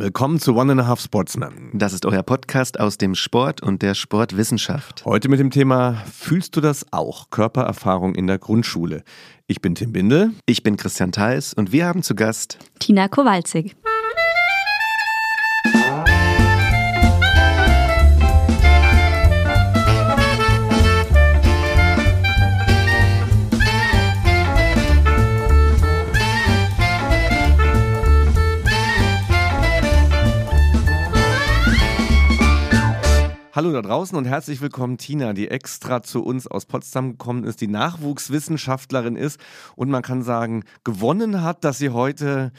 Willkommen zu One and a Half Sportsman. Das ist euer Podcast aus dem Sport und der Sportwissenschaft. Heute mit dem Thema Fühlst du das auch? Körpererfahrung in der Grundschule. Ich bin Tim Bindel. Ich bin Christian Theis und wir haben zu Gast Tina Kowalczyk. Hallo da draußen und herzlich willkommen Tina, die extra zu uns aus Potsdam gekommen ist, die Nachwuchswissenschaftlerin ist und man kann sagen, gewonnen hat, dass sie heute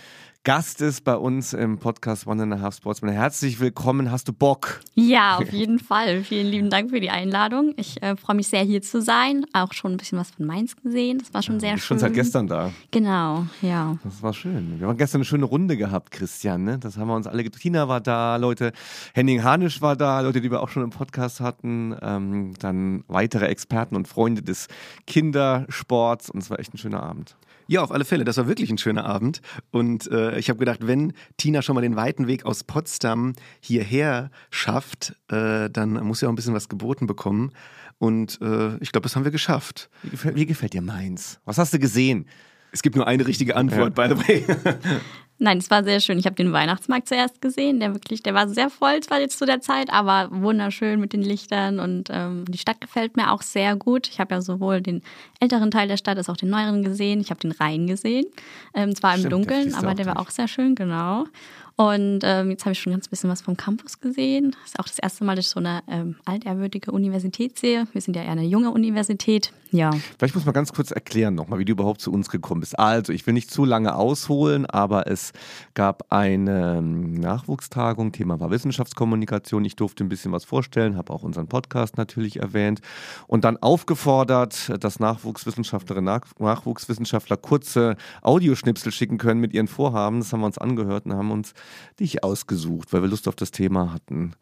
Gast ist bei uns im Podcast One and a Half Sportsman. Herzlich willkommen. Hast du Bock? Ja, auf jeden Fall. Vielen lieben Dank für die Einladung. Ich äh, freue mich sehr, hier zu sein. Auch schon ein bisschen was von Mainz gesehen. Das war schon ja, sehr schön. Schon seit gestern da. Genau, ja. Das war schön. Wir haben gestern eine schöne Runde gehabt, Christian. Ne? Das haben wir uns alle. Tina war da, Leute. Henning Hanisch war da, Leute, die wir auch schon im Podcast hatten. Ähm, dann weitere Experten und Freunde des Kindersports. Und es war echt ein schöner Abend. Ja, auf alle Fälle. Das war wirklich ein schöner Abend. Und äh, ich habe gedacht, wenn Tina schon mal den weiten Weg aus Potsdam hierher schafft, äh, dann muss sie auch ein bisschen was geboten bekommen. Und äh, ich glaube, das haben wir geschafft. Wie gefällt, wie gefällt dir Mainz? Was hast du gesehen? Es gibt nur eine richtige Antwort, ja. by the way. Nein, es war sehr schön. Ich habe den Weihnachtsmarkt zuerst gesehen. Der wirklich, der war sehr voll, zwar jetzt zu der Zeit, aber wunderschön mit den Lichtern und ähm, die Stadt gefällt mir auch sehr gut. Ich habe ja sowohl den älteren Teil der Stadt als auch den neueren gesehen. Ich habe den Rhein gesehen. Ähm, zwar Stimmt, im Dunkeln, aber der war auch sehr schön, genau. Und ähm, jetzt habe ich schon ganz bisschen was vom Campus gesehen. Das ist auch das erste Mal, dass ich so eine ähm, altehrwürdige Universität sehe. Wir sind ja eher eine junge Universität. Ja. Vielleicht muss man ganz kurz erklären nochmal, wie du überhaupt zu uns gekommen bist. Also, ich will nicht zu lange ausholen, aber es gab eine ähm, Nachwuchstagung. Thema war Wissenschaftskommunikation. Ich durfte ein bisschen was vorstellen, habe auch unseren Podcast natürlich erwähnt und dann aufgefordert, dass Nachwuchswissenschaftlerinnen, Nachwuchswissenschaftler kurze Audioschnipsel schicken können mit ihren Vorhaben. Das haben wir uns angehört und haben uns dich ausgesucht, weil wir Lust auf das Thema hatten.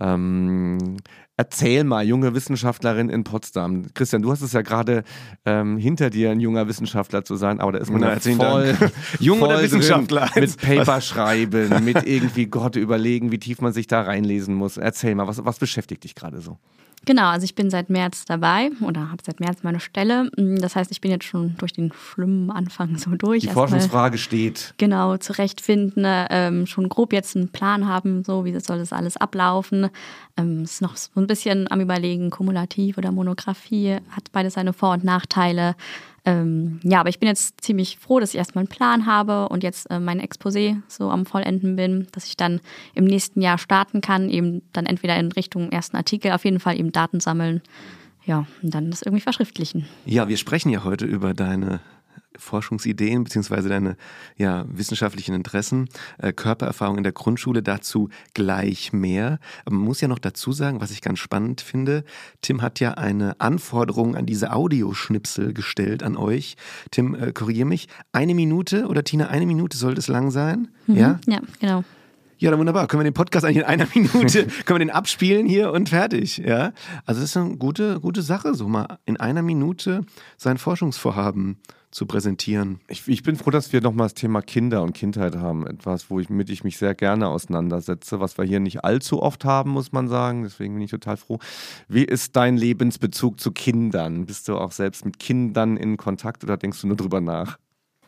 Ähm, erzähl mal, junge Wissenschaftlerin in Potsdam. Christian, du hast es ja gerade ähm, hinter dir, ein junger Wissenschaftler zu sein, aber da ist man ja voll, jung voll oder Wissenschaftler mit Paper schreiben, mit irgendwie Gott überlegen, wie tief man sich da reinlesen muss. Erzähl mal, was, was beschäftigt dich gerade so? Genau, also ich bin seit März dabei oder habe seit März meine Stelle. Mm, das heißt, ich bin jetzt schon durch den schlimmen Anfang so durch. Die Forschungsfrage steht. Genau, zurechtfinden, ähm, schon grob jetzt einen Plan haben, so wie soll das alles ablaufen. Ähm, ist noch so ein bisschen am Überlegen, kumulativ oder Monographie, hat beides seine Vor- und Nachteile. Ähm, ja, aber ich bin jetzt ziemlich froh, dass ich erstmal einen Plan habe und jetzt äh, mein Exposé so am Vollenden bin, dass ich dann im nächsten Jahr starten kann, eben dann entweder in Richtung ersten Artikel, auf jeden Fall eben Daten sammeln. Ja, und dann das irgendwie verschriftlichen. Ja, wir sprechen ja heute über deine Forschungsideen beziehungsweise deine ja, wissenschaftlichen Interessen, äh, Körpererfahrung in der Grundschule, dazu gleich mehr. Aber man muss ja noch dazu sagen, was ich ganz spannend finde, Tim hat ja eine Anforderung an diese Audioschnipsel gestellt an euch. Tim, äh, korrigier mich, eine Minute oder Tina, eine Minute sollte es lang sein? Mhm, ja? Ja, genau. Ja, dann wunderbar. Können wir den Podcast eigentlich in einer Minute, können wir den abspielen hier und fertig, ja? Also das ist eine gute, gute Sache, so mal in einer Minute sein Forschungsvorhaben zu präsentieren. Ich, ich bin froh, dass wir nochmal das Thema Kinder und Kindheit haben. Etwas, womit ich mich sehr gerne auseinandersetze, was wir hier nicht allzu oft haben, muss man sagen. Deswegen bin ich total froh. Wie ist dein Lebensbezug zu Kindern? Bist du auch selbst mit Kindern in Kontakt oder denkst du nur drüber nach?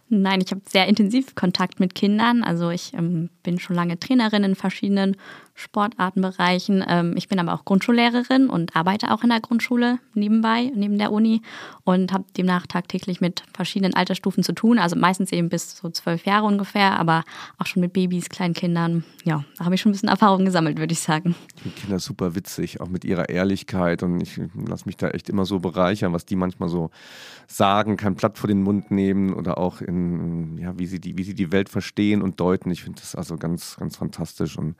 Nein, ich habe sehr intensiv Kontakt mit Kindern. Also ich ähm, bin schon lange Trainerin in verschiedenen Sportartenbereichen. Ähm, ich bin aber auch Grundschullehrerin und arbeite auch in der Grundschule nebenbei, neben der Uni und habe demnach tagtäglich mit verschiedenen Altersstufen zu tun. Also meistens eben bis so zwölf Jahre ungefähr, aber auch schon mit Babys, kleinen Kindern. Ja, da habe ich schon ein bisschen Erfahrung gesammelt, würde ich sagen. Finde Kinder super witzig, auch mit ihrer Ehrlichkeit und ich lasse mich da echt immer so bereichern, was die manchmal so sagen, kein Blatt vor den Mund nehmen oder auch in, ja, wie sie die, wie sie die Welt verstehen und deuten. Ich finde das also ganz, ganz fantastisch und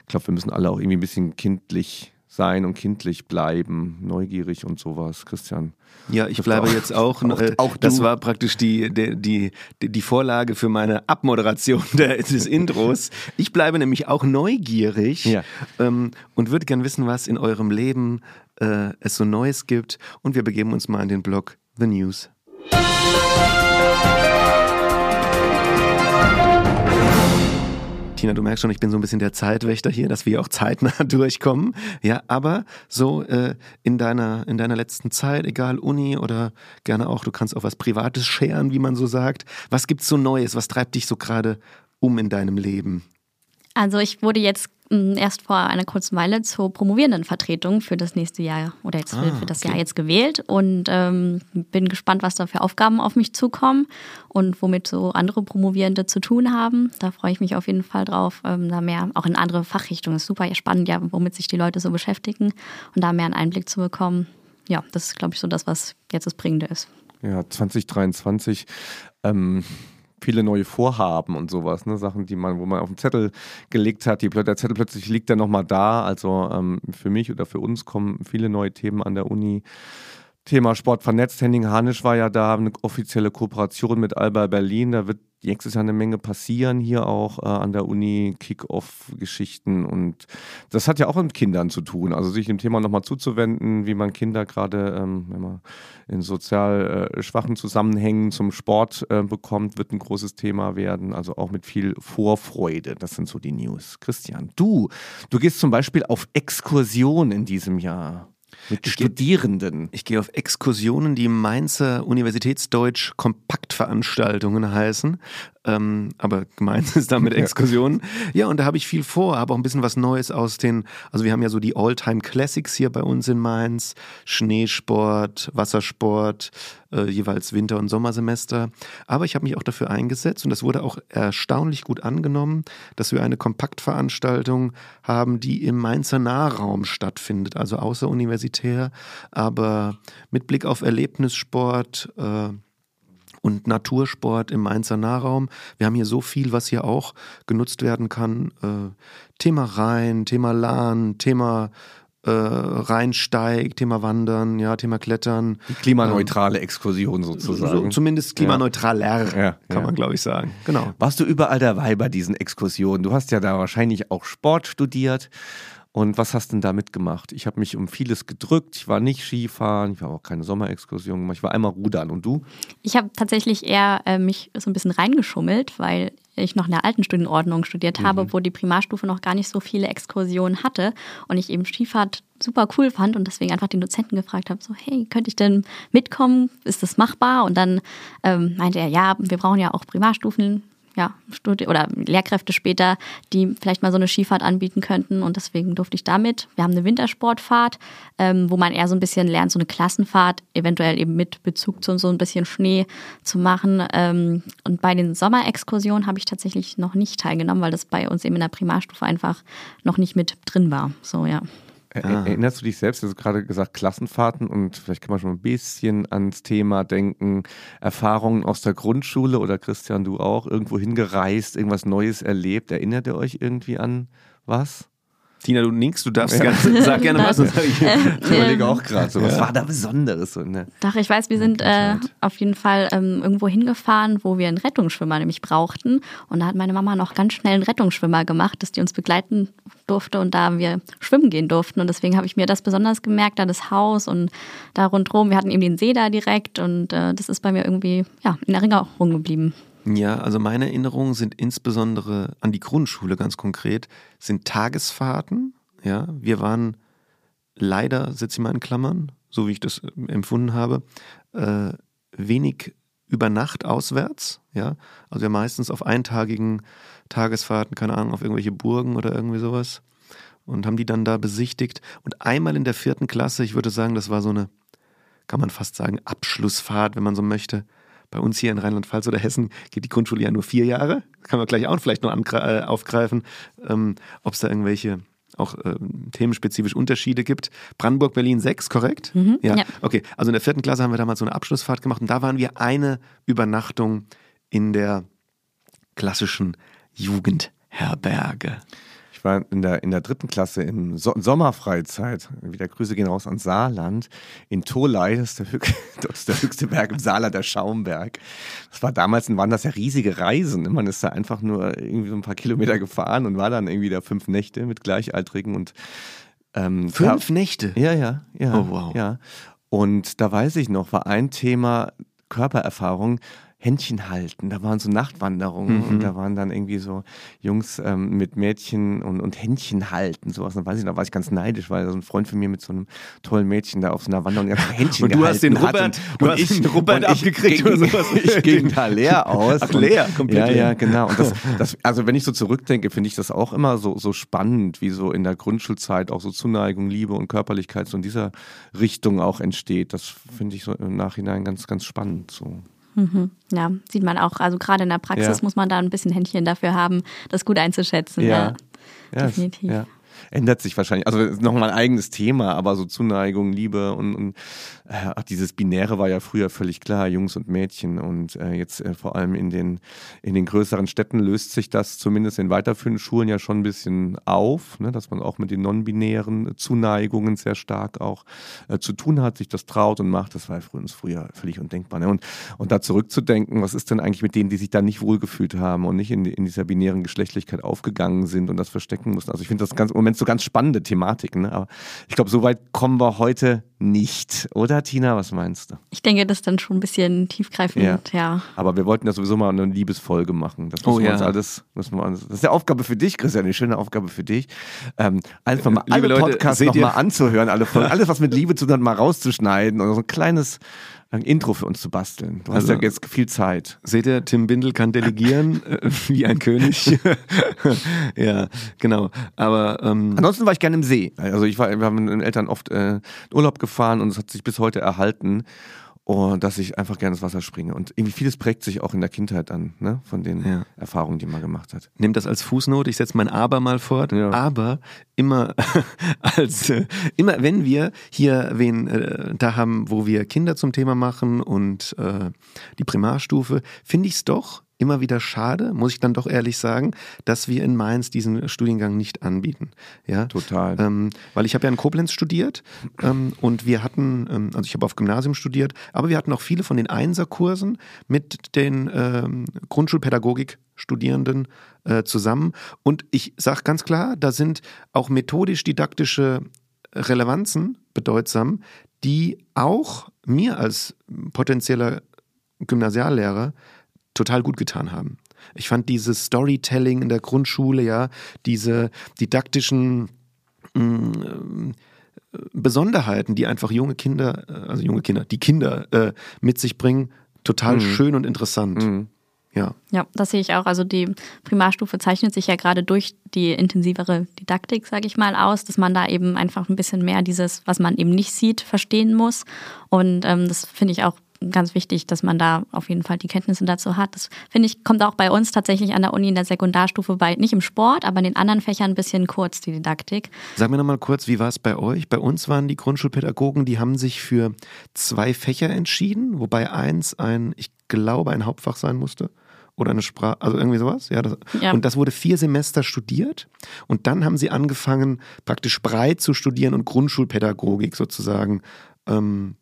ich glaube, wir müssen alle auch irgendwie ein bisschen kindlich sein und kindlich bleiben, neugierig und sowas, Christian. Ja, ich bleibe auch, jetzt auch. auch, äh, auch das war praktisch die, die, die, die Vorlage für meine Abmoderation der, des Intros. Ich bleibe nämlich auch neugierig ja. ähm, und würde gern wissen, was in eurem Leben äh, es so Neues gibt. Und wir begeben uns mal in den Blog The News. Tina, du merkst schon, ich bin so ein bisschen der Zeitwächter hier, dass wir auch zeitnah durchkommen. Ja, aber so äh, in deiner in deiner letzten Zeit, egal Uni oder gerne auch, du kannst auch was Privates scheren, wie man so sagt. Was gibt's so Neues? Was treibt dich so gerade um in deinem Leben? Also ich wurde jetzt erst vor einer kurzen Weile zur Promovierendenvertretung für das nächste Jahr oder jetzt für, Ah, für das okay. Jahr jetzt gewählt und ähm, bin gespannt, was da für Aufgaben auf mich zukommen und womit so andere Promovierende zu tun haben. Da freue ich mich auf jeden Fall drauf, ähm, da mehr auch in andere Fachrichtungen. ist super spannend, ja, womit sich die Leute so beschäftigen und da mehr einen Einblick zu bekommen. Ja, das ist, glaube ich, so das, was jetzt das Bringende ist. Ja, 2023. Ähm, viele neue Vorhaben und sowas, ne? Sachen, die man, wo man auf den Zettel gelegt hat, die, der Zettel plötzlich liegt dann nochmal da. Also ähm, für mich oder für uns kommen viele neue Themen an der Uni. Thema Sport vernetzt. Henning Hanisch war ja da, eine offizielle Kooperation mit Alba Berlin. Da wird nächstes Jahr eine Menge passieren hier auch äh, an der Uni, Kick-Off-Geschichten. Und das hat ja auch mit Kindern zu tun. Also sich dem Thema nochmal zuzuwenden, wie man Kinder gerade, ähm, in sozial äh, schwachen Zusammenhängen zum Sport äh, bekommt, wird ein großes Thema werden. Also auch mit viel Vorfreude. Das sind so die News. Christian, du, du gehst zum Beispiel auf Exkursion in diesem Jahr. Mit Ich Studierenden. Ich gehe auf Exkursionen, die Mainzer Universitätsdeutsch Kompaktveranstaltungen heißen. Ähm, aber gemeint ist damit Exkursionen. Ja, und da habe ich viel vor, habe auch ein bisschen was Neues aus den, also wir haben ja so die All-Time Classics hier bei uns in Mainz. Schneesport, Wassersport, äh, jeweils Winter- und Sommersemester. Aber ich habe mich auch dafür eingesetzt und das wurde auch erstaunlich gut angenommen, dass wir eine Kompaktveranstaltung haben, die im Mainzer Nahraum stattfindet, also außeruniversitär, aber mit Blick auf Erlebnissport. Äh, und Natursport im Mainzer Nahraum. Wir haben hier so viel, was hier auch genutzt werden kann. Äh, Thema Rhein, Thema Lahn, Thema äh, Rheinsteig, Thema Wandern, ja, Thema Klettern. Die klimaneutrale Exkursion So, sozusagen. zumindest klimaneutraler, Ja, kann ja. man glaube ich sagen. Genau. Warst du überall dabei bei diesen Exkursionen? Du hast ja da wahrscheinlich auch Sport studiert. Und was hast du denn da mitgemacht? Ich habe mich um vieles gedrückt. Ich war nicht Skifahren, ich habe auch keine Sommerexkursion gemacht. Ich war einmal rudern. Und du? Ich habe tatsächlich eher äh, mich so ein bisschen reingeschummelt, weil ich noch in der alten Studienordnung studiert habe, wo die Primarstufe noch gar nicht so viele Exkursionen hatte und ich eben Skifahrt super cool fand und deswegen einfach den Dozenten gefragt habe, so hey, könnte ich denn mitkommen? Ist das machbar? Und dann ähm, meinte er, ja, wir brauchen ja auch Primarstufen. Ja, Studi oder Lehrkräfte später, die vielleicht mal so eine Skifahrt anbieten könnten. Und deswegen durfte ich damit. Wir haben eine Wintersportfahrt, ähm, wo man eher so ein bisschen lernt, so eine Klassenfahrt, eventuell eben mit Bezug zu so ein bisschen Schnee zu machen. Ähm, und bei den Sommerexkursionen habe ich tatsächlich noch nicht teilgenommen, weil das bei uns eben in der Primarstufe einfach noch nicht mit drin war. So, ja. Er- Erinnerst du dich selbst, du hast gerade gesagt, Klassenfahrten und vielleicht kann man schon ein bisschen ans Thema denken, Erfahrungen aus der Grundschule oder Christian, du auch, irgendwo hingereist, irgendwas Neues erlebt. Erinnert ihr euch irgendwie an was? Tina, du nickst, du darfst ganz, sag gerne was. ich, Ich überlege auch gerade so, was war da Besonderes? So, ne? Doch, ich weiß, wir sind äh, auf jeden Fall ähm, irgendwo hingefahren, wo wir einen Rettungsschwimmer nämlich brauchten. Und da hat meine Mama noch ganz schnell einen Rettungsschwimmer gemacht, dass die uns begleiten durfte und da wir schwimmen gehen durften. Und deswegen habe ich mir das besonders gemerkt, da das Haus und da rundherum. Wir hatten eben den See da direkt und äh, das ist bei mir irgendwie ja, in Erinnerung geblieben. Ja, also meine Erinnerungen sind insbesondere an die Grundschule ganz konkret, sind Tagesfahrten. Ja, wir waren leider, setze ich mal in Klammern, so wie ich das äh, empfunden habe, äh, wenig über Nacht auswärts. Ja, also wir meistens auf eintagigen Tagesfahrten, keine Ahnung, auf irgendwelche Burgen oder irgendwie sowas und haben die dann da besichtigt. Und einmal in der vierten Klasse, ich würde sagen, das war so eine, kann man fast sagen, Abschlussfahrt, wenn man so möchte. Bei uns hier in Rheinland-Pfalz oder Hessen geht die Grundschule ja nur vier Jahre. Kann man gleich auch vielleicht noch äh, aufgreifen, ähm, ob es da irgendwelche auch ähm, themenspezifisch Unterschiede gibt. Brandenburg, Berlin sechs, korrekt? ja. ja. Okay, also in der vierten Klasse haben wir damals so eine Abschlussfahrt gemacht und da waren wir eine Übernachtung in der klassischen Jugendherberge. Ich war in der, in der dritten Klasse in so Sommerfreizeit. Wieder Grüße gehen raus an Saarland. In Tolai, das ist der, höch das ist der höchste Berg im Saarland, der Schaumberg. Das war damals, waren das ja riesige Reisen. Man ist da einfach nur irgendwie so ein paar Kilometer gefahren und war dann irgendwie da fünf Nächte mit Gleichaltrigen und ähm, Fünf Nächte? ja, ja, ja. Oh, wow. Ja. Und da weiß ich noch, war ein Thema Körpererfahrung. Händchen halten. Da waren so Nachtwanderungen Mhm. und da waren dann irgendwie so Jungs ähm, mit Mädchen und, und Händchen halten. Sowas. Und weiß ich, da war ich ganz neidisch, weil so ein Freund von mir mit so einem tollen Mädchen da auf so einer Wanderung einfach Händchen Und du hast den Robert- und, du und hast ich, den Robert abgekriegt oder sowas. Ich ging da leer aus. Ach, leer, komplett Ja, leer. ja, genau. Und das, das, also wenn ich so zurückdenke, finde ich das auch immer so, so spannend, wie so in der Grundschulzeit auch so Zuneigung, Liebe und Körperlichkeit so in dieser Richtung auch entsteht. Das finde ich so im Nachhinein ganz, ganz spannend. So. Ja, sieht man auch. Also gerade in der Praxis Ja. muss man da ein bisschen Händchen dafür haben, das gut einzuschätzen. Ja. Ja, Definitiv. ja. Ändert sich wahrscheinlich. Also ist nochmal ein eigenes Thema, aber so Zuneigung, Liebe und, und ach, dieses Binäre war ja früher völlig klar, Jungs und Mädchen. Und äh, jetzt äh, vor allem in den, in den größeren Städten löst sich das zumindest in weiterführenden Schulen ja schon ein bisschen auf, ne, dass man auch mit den non-binären Zuneigungen sehr stark auch äh, zu tun hat, sich das traut und macht. Das war für uns früher völlig undenkbar. Ne? Und, und da zurückzudenken, was ist denn eigentlich mit denen, die sich da nicht wohlgefühlt haben und nicht in, in dieser binären Geschlechtlichkeit aufgegangen sind und das verstecken mussten. Also ich finde das ganz, im Moment so ganz spannende Thematiken. Ne? Aber ich glaube, so weit kommen wir heute nicht. Oder Tina, was meinst du? Ich denke, das ist dann schon ein bisschen tiefgreifend. Ja. Ja. Aber wir wollten ja sowieso mal eine Liebesfolge machen. Das Oh müssen wir ja. uns alles, müssen wir uns, das ist eine Aufgabe für dich, Christian, eine schöne Aufgabe für dich. Ähm, einfach mal Liebe alle Leute, Podcasts nochmal anzuhören, alle Folgen, alles, was mit Liebe zu tun hat, mal rauszuschneiden und so ein kleines ein Intro für uns zu basteln. Du hast Also- ja jetzt viel Zeit. Seht ihr, Tim Bindel kann delegieren äh, wie ein König. ja, genau. Aber ähm, Ansonsten war ich gerne im See. Also ich war, wir haben mit den Eltern oft äh, Urlaub gefahren und es hat sich bis heute erhalten. Und dass ich einfach gerne ins Wasser springe. Und irgendwie vieles prägt sich auch in der Kindheit an, ne? von den Ja. Erfahrungen, die man gemacht hat. nehmt das als Fußnote. Ich setze mein Aber mal fort. Ja. Aber immer als äh, immer wenn wir hier wen äh, da haben, wo wir Kinder zum Thema machen und äh, die Primarstufe, finde ich es doch immer wieder schade, muss ich dann doch ehrlich sagen, dass wir in Mainz diesen Studiengang nicht anbieten. Ja, Total. Ähm, weil ich habe ja in Koblenz studiert ähm, und wir hatten, ähm, also ich habe auf Gymnasium studiert, aber wir hatten auch viele von den Einserkursen mit den ähm, Grundschulpädagogik-Studierenden äh, zusammen. Und ich sage ganz klar, da sind auch methodisch-didaktische Relevanzen bedeutsam, die auch mir als potenzieller Gymnasiallehrer total gut getan haben. Ich fand dieses Storytelling in der Grundschule, ja, diese didaktischen mh, Besonderheiten, die einfach junge Kinder, äh, also junge Kinder, die Kinder äh, mit sich bringen, total schön und interessant. Mhm. Ja. Ja, das sehe ich auch. Also die Primarstufe zeichnet sich ja gerade durch die intensivere Didaktik, sage ich mal, aus, dass man da eben einfach ein bisschen mehr dieses, was man eben nicht sieht, verstehen muss. Und ähm, das finde ich auch ganz wichtig, dass man da auf jeden Fall die Kenntnisse dazu hat. Das finde ich, kommt auch bei uns tatsächlich an der Uni in der Sekundarstufe bei, nicht im Sport, aber in den anderen Fächern ein bisschen kurz, die Didaktik. Sag mir nochmal kurz, wie war es bei euch? Bei uns waren die Grundschulpädagogen, die haben sich für zwei Fächer entschieden, wobei eins ein, ich glaube, ein Hauptfach sein musste. Oder eine Sprache, also irgendwie sowas. Ja, das, Ja. Und das wurde vier Semester studiert. Und dann haben sie angefangen, praktisch breit zu studieren und Grundschulpädagogik sozusagen. Ähm,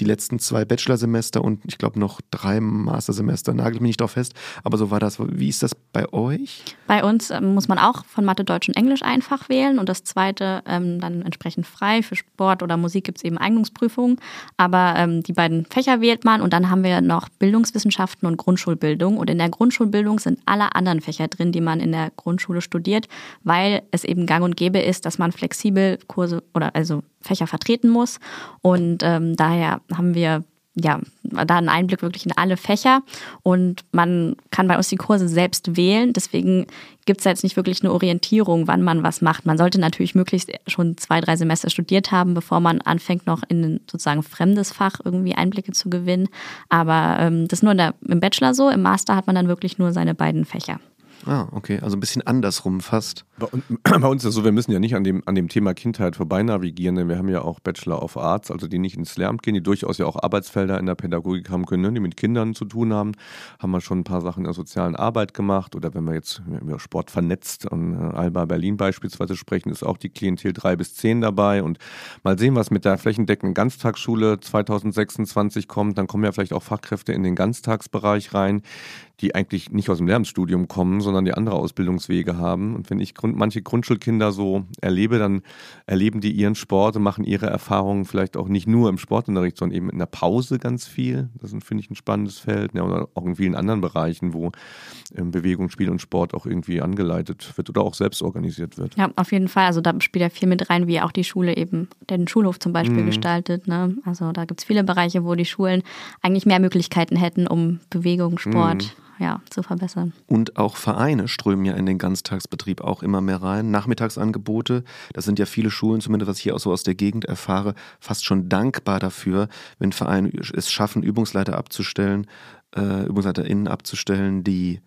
die letzten zwei Bachelorsemester und ich glaube noch drei Mastersemester, nagelt mich nicht drauf fest. Aber so war das. Wie ist das bei euch? Bei uns ähm, muss man auch von Mathe, Deutsch und Englisch einfach wählen und das zweite ähm, dann entsprechend frei. Für Sport oder Musik gibt es eben Eignungsprüfungen. Aber ähm, die beiden Fächer wählt man und dann haben wir noch Bildungswissenschaften und Grundschulbildung. Und in der Grundschulbildung sind alle anderen Fächer drin, die man in der Grundschule studiert, weil es eben gang und gäbe ist, dass man flexibel Kurse oder also Fächer vertreten muss. Und ähm, daher haben wir ja, da einen Einblick wirklich in alle Fächer und man kann bei uns die Kurse selbst wählen. Deswegen gibt es jetzt nicht wirklich eine Orientierung, wann man was macht. Man sollte natürlich möglichst schon zwei, drei Semester studiert haben, bevor man anfängt, noch in ein sozusagen fremdes Fach irgendwie Einblicke zu gewinnen. Aber ähm, das ist nur der, im Bachelor so. Im Master hat man dann wirklich nur seine beiden Fächer. Ah, okay. Also ein bisschen andersrum fast. Bei, un- bei uns ist es so, wir müssen ja nicht an dem, an dem Thema Kindheit vorbei navigieren, denn wir haben ja auch Bachelor of Arts, also die nicht ins Lehramt gehen, die durchaus ja auch Arbeitsfelder in der Pädagogik haben können, ne, die mit Kindern zu tun haben. Haben wir schon ein paar Sachen in der sozialen Arbeit gemacht oder wenn wir jetzt über Sport vernetzt und äh, Alba Berlin beispielsweise sprechen, ist auch die Klientel 3 bis 10 dabei und mal sehen, was mit der flächendeckenden Ganztagsschule 2026 kommt. Dann kommen ja vielleicht auch Fachkräfte in den Ganztagsbereich rein die eigentlich nicht aus dem Lehramtsstudium kommen, sondern die andere Ausbildungswege haben. Und wenn ich Grund, manche Grundschulkinder so erlebe, dann erleben die ihren Sport und machen ihre Erfahrungen vielleicht auch nicht nur im Sportunterricht, sondern eben in der Pause ganz viel. Das finde ich, ein spannendes Feld. Ja, oder auch in vielen anderen Bereichen, wo ähm, Bewegung, Spiel und Sport auch irgendwie angeleitet wird oder auch selbst organisiert wird. Ja, auf jeden Fall. Also da spielt ja viel mit rein, wie auch die Schule eben den Schulhof zum Beispiel mhm. gestaltet. Ne? Also da gibt es viele Bereiche, wo die Schulen eigentlich mehr Möglichkeiten hätten, um Bewegung, Sport. Mhm ja, zu verbessern. Und auch Vereine strömen ja in den Ganztagsbetrieb auch immer mehr rein. Nachmittagsangebote, das sind ja viele Schulen, zumindest was ich hier auch so aus der Gegend erfahre, fast schon dankbar dafür, wenn Vereine es schaffen, Übungsleiter abzustellen, äh, UbungsleiterInnen abzustellen, die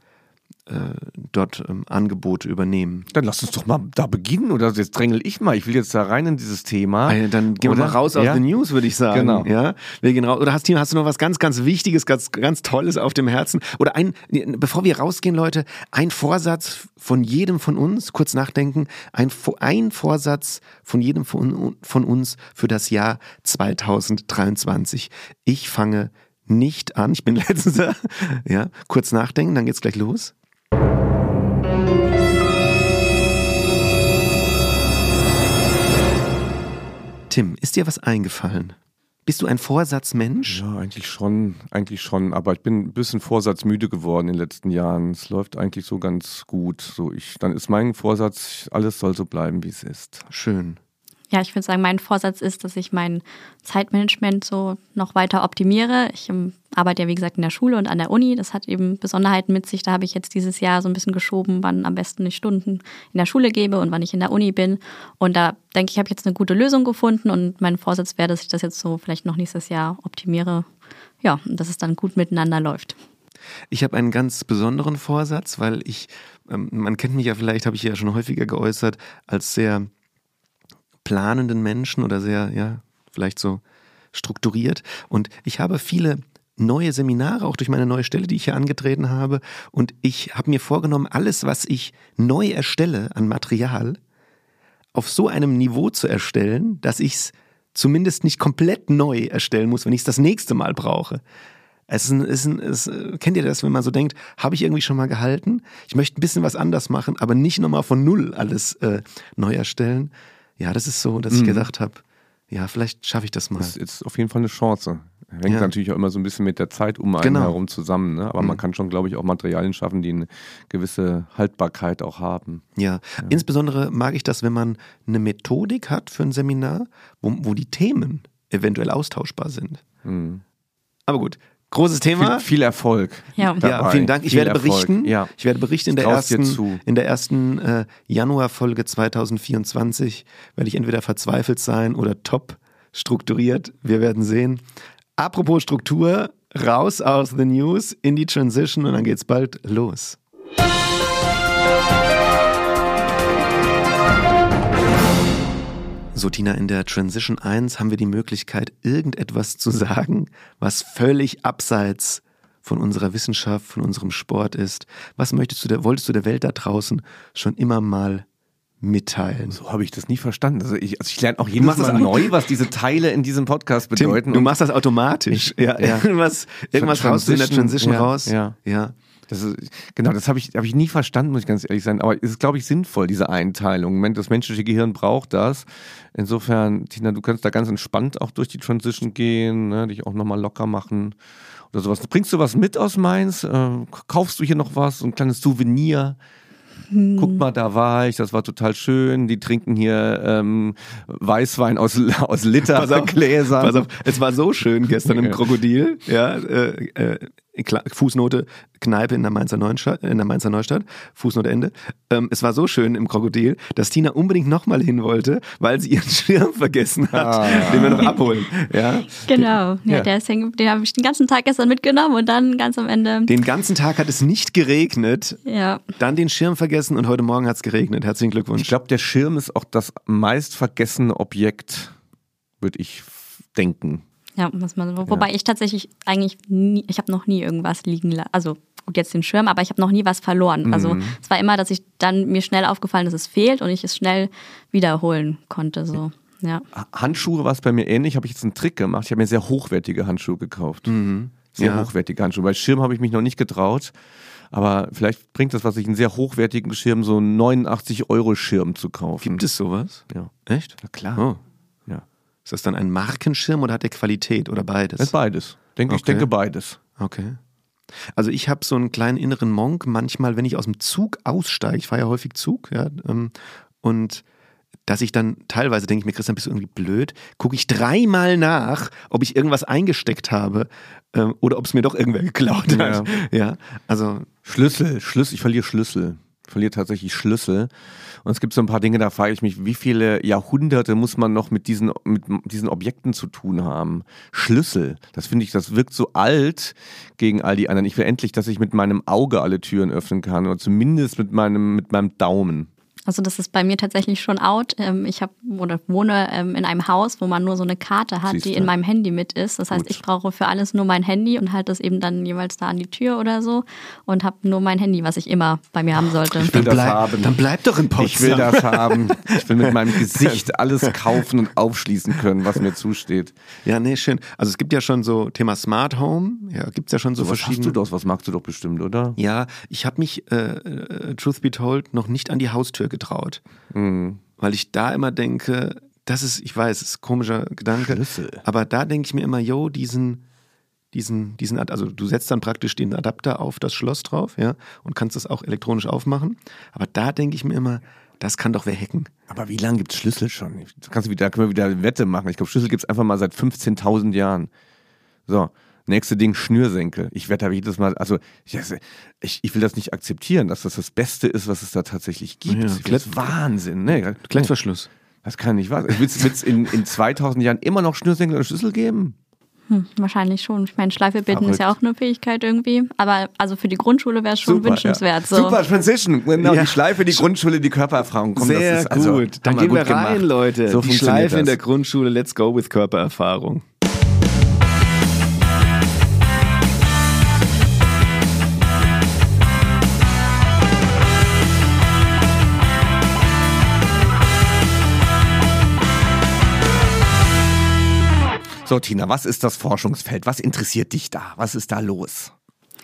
dort ähm, Angebote übernehmen. Dann lass uns doch mal da beginnen oder jetzt drängel ich mal. Ich will jetzt da rein in dieses Thema. Also dann gehen oder? wir mal raus aus ja? den News, würde ich sagen. Genau. Ja, wir gehen raus. Oder hast, hast du noch was ganz, ganz Wichtiges, ganz, ganz Tolles auf dem Herzen? Oder ein, bevor wir rausgehen, Leute, ein Vorsatz von jedem von uns, kurz nachdenken, ein, ein Vorsatz von jedem von, von uns für das Jahr 2023. Ich fange nicht an. Ich bin letzter. Ja, kurz nachdenken, dann geht's gleich los. Tim, ist dir was eingefallen? Bist du ein Vorsatzmensch? Ja, eigentlich schon, eigentlich schon. Aber ich bin ein bisschen vorsatzmüde geworden in den letzten Jahren. Es läuft eigentlich so ganz gut. So ich, dann ist mein Vorsatz, alles soll so bleiben, wie es ist. Schön ja, ich würde sagen, mein Vorsatz ist, dass ich mein Zeitmanagement so noch weiter optimiere. Ich um, arbeite ja, wie gesagt, in der Schule und an der Uni. Das hat eben Besonderheiten mit sich. Da habe ich jetzt dieses Jahr so ein bisschen geschoben, wann am besten ich Stunden in der Schule gebe und wann ich in der Uni bin. Und da denke ich, habe jetzt eine gute Lösung gefunden. Und mein Vorsatz wäre, dass ich das jetzt so vielleicht noch nächstes Jahr optimiere. Ja, und dass es dann gut miteinander läuft. Ich habe einen ganz besonderen Vorsatz, weil ich, ähm, man kennt mich ja vielleicht, habe ich ja schon häufiger geäußert, als sehr planenden Menschen oder sehr, ja, vielleicht so strukturiert. Und ich habe viele neue Seminare, auch durch meine neue Stelle, die ich hier angetreten habe. Und ich habe mir vorgenommen, alles, was ich neu erstelle an Material, auf so einem Niveau zu erstellen, dass ich es zumindest nicht komplett neu erstellen muss, wenn ich es das nächste Mal brauche. Es ist ein, ist ein, es, kennt ihr das, wenn man so denkt, habe ich irgendwie schon mal gehalten? Ich möchte ein bisschen was anders machen, aber nicht nochmal von Null alles äh, neu erstellen ja, das ist so, dass ich mhm. gedacht habe, ja, vielleicht schaffe ich das mal. Das ist auf jeden Fall eine Chance. Hängt ja. natürlich auch immer so ein bisschen mit der Zeit um einen genau. herum zusammen. Ne? Aber mhm. man kann schon, glaube ich, auch Materialien schaffen, die eine gewisse Haltbarkeit auch haben. Ja. ja. insbesondere mag ich das, wenn man eine Methodik hat für ein Seminar, wo, wo die Themen eventuell austauschbar sind. Mhm. Aber gut, Großes Thema. Viel, viel Erfolg. Ja. ja. vielen Dank. Ich viel werde berichten. Ja. Ich werde berichten in der ersten, in der ersten äh, Januarfolge 2024. Werde ich entweder verzweifelt sein oder top strukturiert. Wir werden sehen. Apropos Struktur, raus aus The News in die Transition und dann geht's bald los. So, Tina, in der Transition 1 haben wir die Möglichkeit, irgendetwas zu sagen, was völlig abseits von unserer Wissenschaft, von unserem Sport ist. Was möchtest du der, wolltest du der Welt da draußen schon immer mal mitteilen. So habe ich das nie verstanden. Also ich, also ich lerne auch jedes Mal neu, was diese Teile in diesem Podcast bedeuten. Tim, du machst das automatisch. Ich, ja, ja. Irgendwas, irgendwas raus in der Transition ja, raus. Ja. ja. Das ist, genau, das habe ich, hab ich nie verstanden, muss ich ganz ehrlich sein. Aber es ist, glaube ich, sinnvoll, diese Einteilung. Das menschliche Gehirn braucht das. Insofern, Tina, du kannst da ganz entspannt auch durch die Transition gehen, ne, dich auch nochmal locker machen oder sowas. Bringst du was mit aus Mainz? Äh, kaufst du hier noch was? So ein kleines Souvenir? Hm. Guck mal, da war ich, das war total schön. Die trinken hier ähm, Weißwein aus, aus Litergläsern. Pass auf, es war so schön gestern im Krokodil. Ja, äh, äh, Fußnote, Kneipe in der Mainzer Neustadt, in der Mainzer Neustadt Fußnote Ende. Ähm, es war so schön im Krokodil, dass Tina unbedingt nochmal hin wollte, weil sie ihren Schirm vergessen hat, ah. den wir noch abholen. Ja? Genau, ja, ja. Den, den habe ich den ganzen Tag gestern mitgenommen und dann ganz am Ende. Den ganzen Tag hat es nicht geregnet, ja. dann den Schirm vergessen und heute Morgen hat es geregnet. Herzlichen Glückwunsch. Ich glaube, der Schirm ist auch das meist vergessene Objekt, würde ich denken. Ja, muss man, wobei ja. ich tatsächlich eigentlich nie, ich habe noch nie irgendwas liegen lassen. Also gut, jetzt den Schirm, aber ich habe noch nie was verloren. Also, mhm. Also es war immer, dass ich dann mir schnell aufgefallen, dass es fehlt und ich es schnell wiederholen konnte. So. Ja. Handschuhe war es bei mir ähnlich, habe ich jetzt einen Trick gemacht. Ich habe mir sehr hochwertige Handschuhe gekauft. Mhm. Sehr Ja. hochwertige Handschuhe. Bei Schirm habe ich mich noch nicht getraut. Aber vielleicht bringt das was, sich einen sehr hochwertigen Schirm, so einen 89-Euro-Schirm zu kaufen. Gibt es sowas? Ja. Echt? Na klar. Oh. Ja. Ist das dann ein Markenschirm oder hat der Qualität oder beides? Ist beides. Denke, Ich Okay. denke beides. Okay. Also ich habe so einen kleinen inneren Monk manchmal, wenn ich aus dem Zug aussteige, ich fahre ja häufig Zug, ja, ähm, und dass ich dann teilweise denke ich mir, Christian, bist du irgendwie blöd, gucke ich dreimal nach, ob ich irgendwas eingesteckt habe ähm, oder ob es mir doch irgendwer geklaut hat. Ja, also Schlüssel, Schlüssel, ich verliere Schlüssel. Ich verliere tatsächlich Schlüssel. Und es gibt so ein paar Dinge, da frage ich mich, wie viele Jahrhunderte muss man noch mit diesen, mit diesen Objekten zu tun haben? Schlüssel, das finde ich, das wirkt so alt gegen all die anderen. Ich will endlich, dass ich mit meinem Auge alle Türen öffnen kann oder zumindest mit meinem, mit meinem Daumen. Also das ist bei mir tatsächlich schon out. Ähm, Ich habe oder wohne ähm, in einem Haus, wo man nur so eine Karte hat, Siehste. die in meinem Handy mit ist. Das heißt, Gut. ich brauche für alles nur mein Handy und halte das eben dann jeweils da an die Tür oder so und habe nur mein Handy, was ich immer bei mir haben sollte. Ich will dann, das bleib, haben. dann bleib doch in Potsdam. Ich will das haben. Ich will mit meinem Gesicht alles kaufen und aufschließen können, was mir zusteht. Ja, nee, schön. Also es gibt ja schon so Thema Smart Home, ja, gibt es ja schon so, So, was hast verschiedene. du doch, was magst du doch bestimmt, oder? Ja, ich habe mich, äh, äh, truth be told, noch nicht an die Haustür getraut. Mhm. Weil ich da immer denke, das ist, ich weiß, es ist ein komischer Gedanke, Schlüssel. aber da denke ich mir immer, yo, diesen, diesen, diesen, also du setzt dann praktisch den Adapter auf das Schloss drauf, ja, und kannst das auch elektronisch aufmachen. Aber da denke ich mir immer, das kann doch wer hacken. Aber wie lange gibt es Schlüssel schon? Da, kannst du wieder, da können wir wieder Wette machen. Ich glaube, Schlüssel gibt es einfach mal seit 15.000 Jahren. So, nächste Ding, Schnürsenkel. Ich wette aber jedes Mal, also ich, ich, ich will das nicht akzeptieren, dass das das Beste ist, was es da tatsächlich gibt. Ja, das Wahnsinn. Ne? Klettverschluss. Das kann nicht wahr sein. Wird es in, in 2000 Jahren immer noch Schnürsenkel und Schlüssel geben? Hm, wahrscheinlich schon. Ich meine, Schleife binden ist ja auch eine Fähigkeit irgendwie. Aber also für die Grundschule wäre es schon wünschenswert. Ja. So. Super Transition. Genau, Ja. die Schleife, die Grundschule, die Körpererfahrung. Komm, Sehr das ist also, gut. Dann gehen wir rein, gemacht. Leute. So die Schleife in das. der Grundschule, let's go with Körpererfahrung. So, Tina, was ist das Forschungsfeld? Was interessiert dich da? Was ist da los?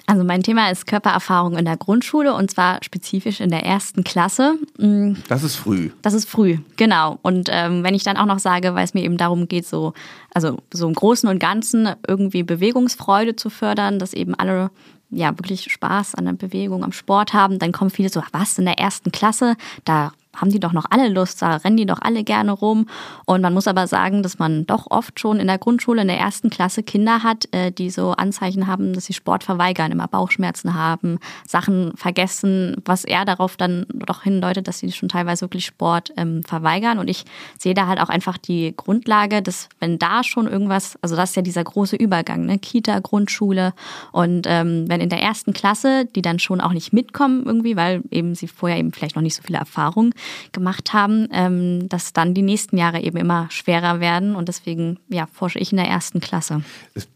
Also mein Thema ist Körpererfahrung in der Grundschule und zwar spezifisch in der ersten Klasse. Mm, Das ist früh. Das ist früh, genau. Und ähm, wenn ich dann auch noch sage, weil es mir eben darum geht, so, also so im Großen und Ganzen irgendwie Bewegungsfreude zu fördern, dass eben alle ja wirklich Spaß an der Bewegung, am Sport haben, dann kommen viele so, was, in der ersten Klasse, da haben die doch noch alle Lust, da rennen die doch alle gerne rum. Und man muss aber sagen, dass man doch oft schon in der Grundschule, in der ersten Klasse Kinder hat, äh, die so Anzeichen haben, dass sie Sport verweigern, immer Bauchschmerzen haben, Sachen vergessen, was eher darauf dann doch hindeutet, dass sie schon teilweise wirklich Sport ähm, verweigern. Und ich sehe da halt auch einfach die Grundlage, dass wenn da schon irgendwas, also das ist ja dieser große Übergang, ne? Kita, Grundschule und ähm, wenn in der ersten Klasse, die dann schon auch nicht mitkommen irgendwie, weil eben sie vorher eben vielleicht noch nicht so viele Erfahrungen gemacht haben, ähm, dass dann die nächsten Jahre eben immer schwerer werden und deswegen ja, forsche ich in der ersten Klasse. Es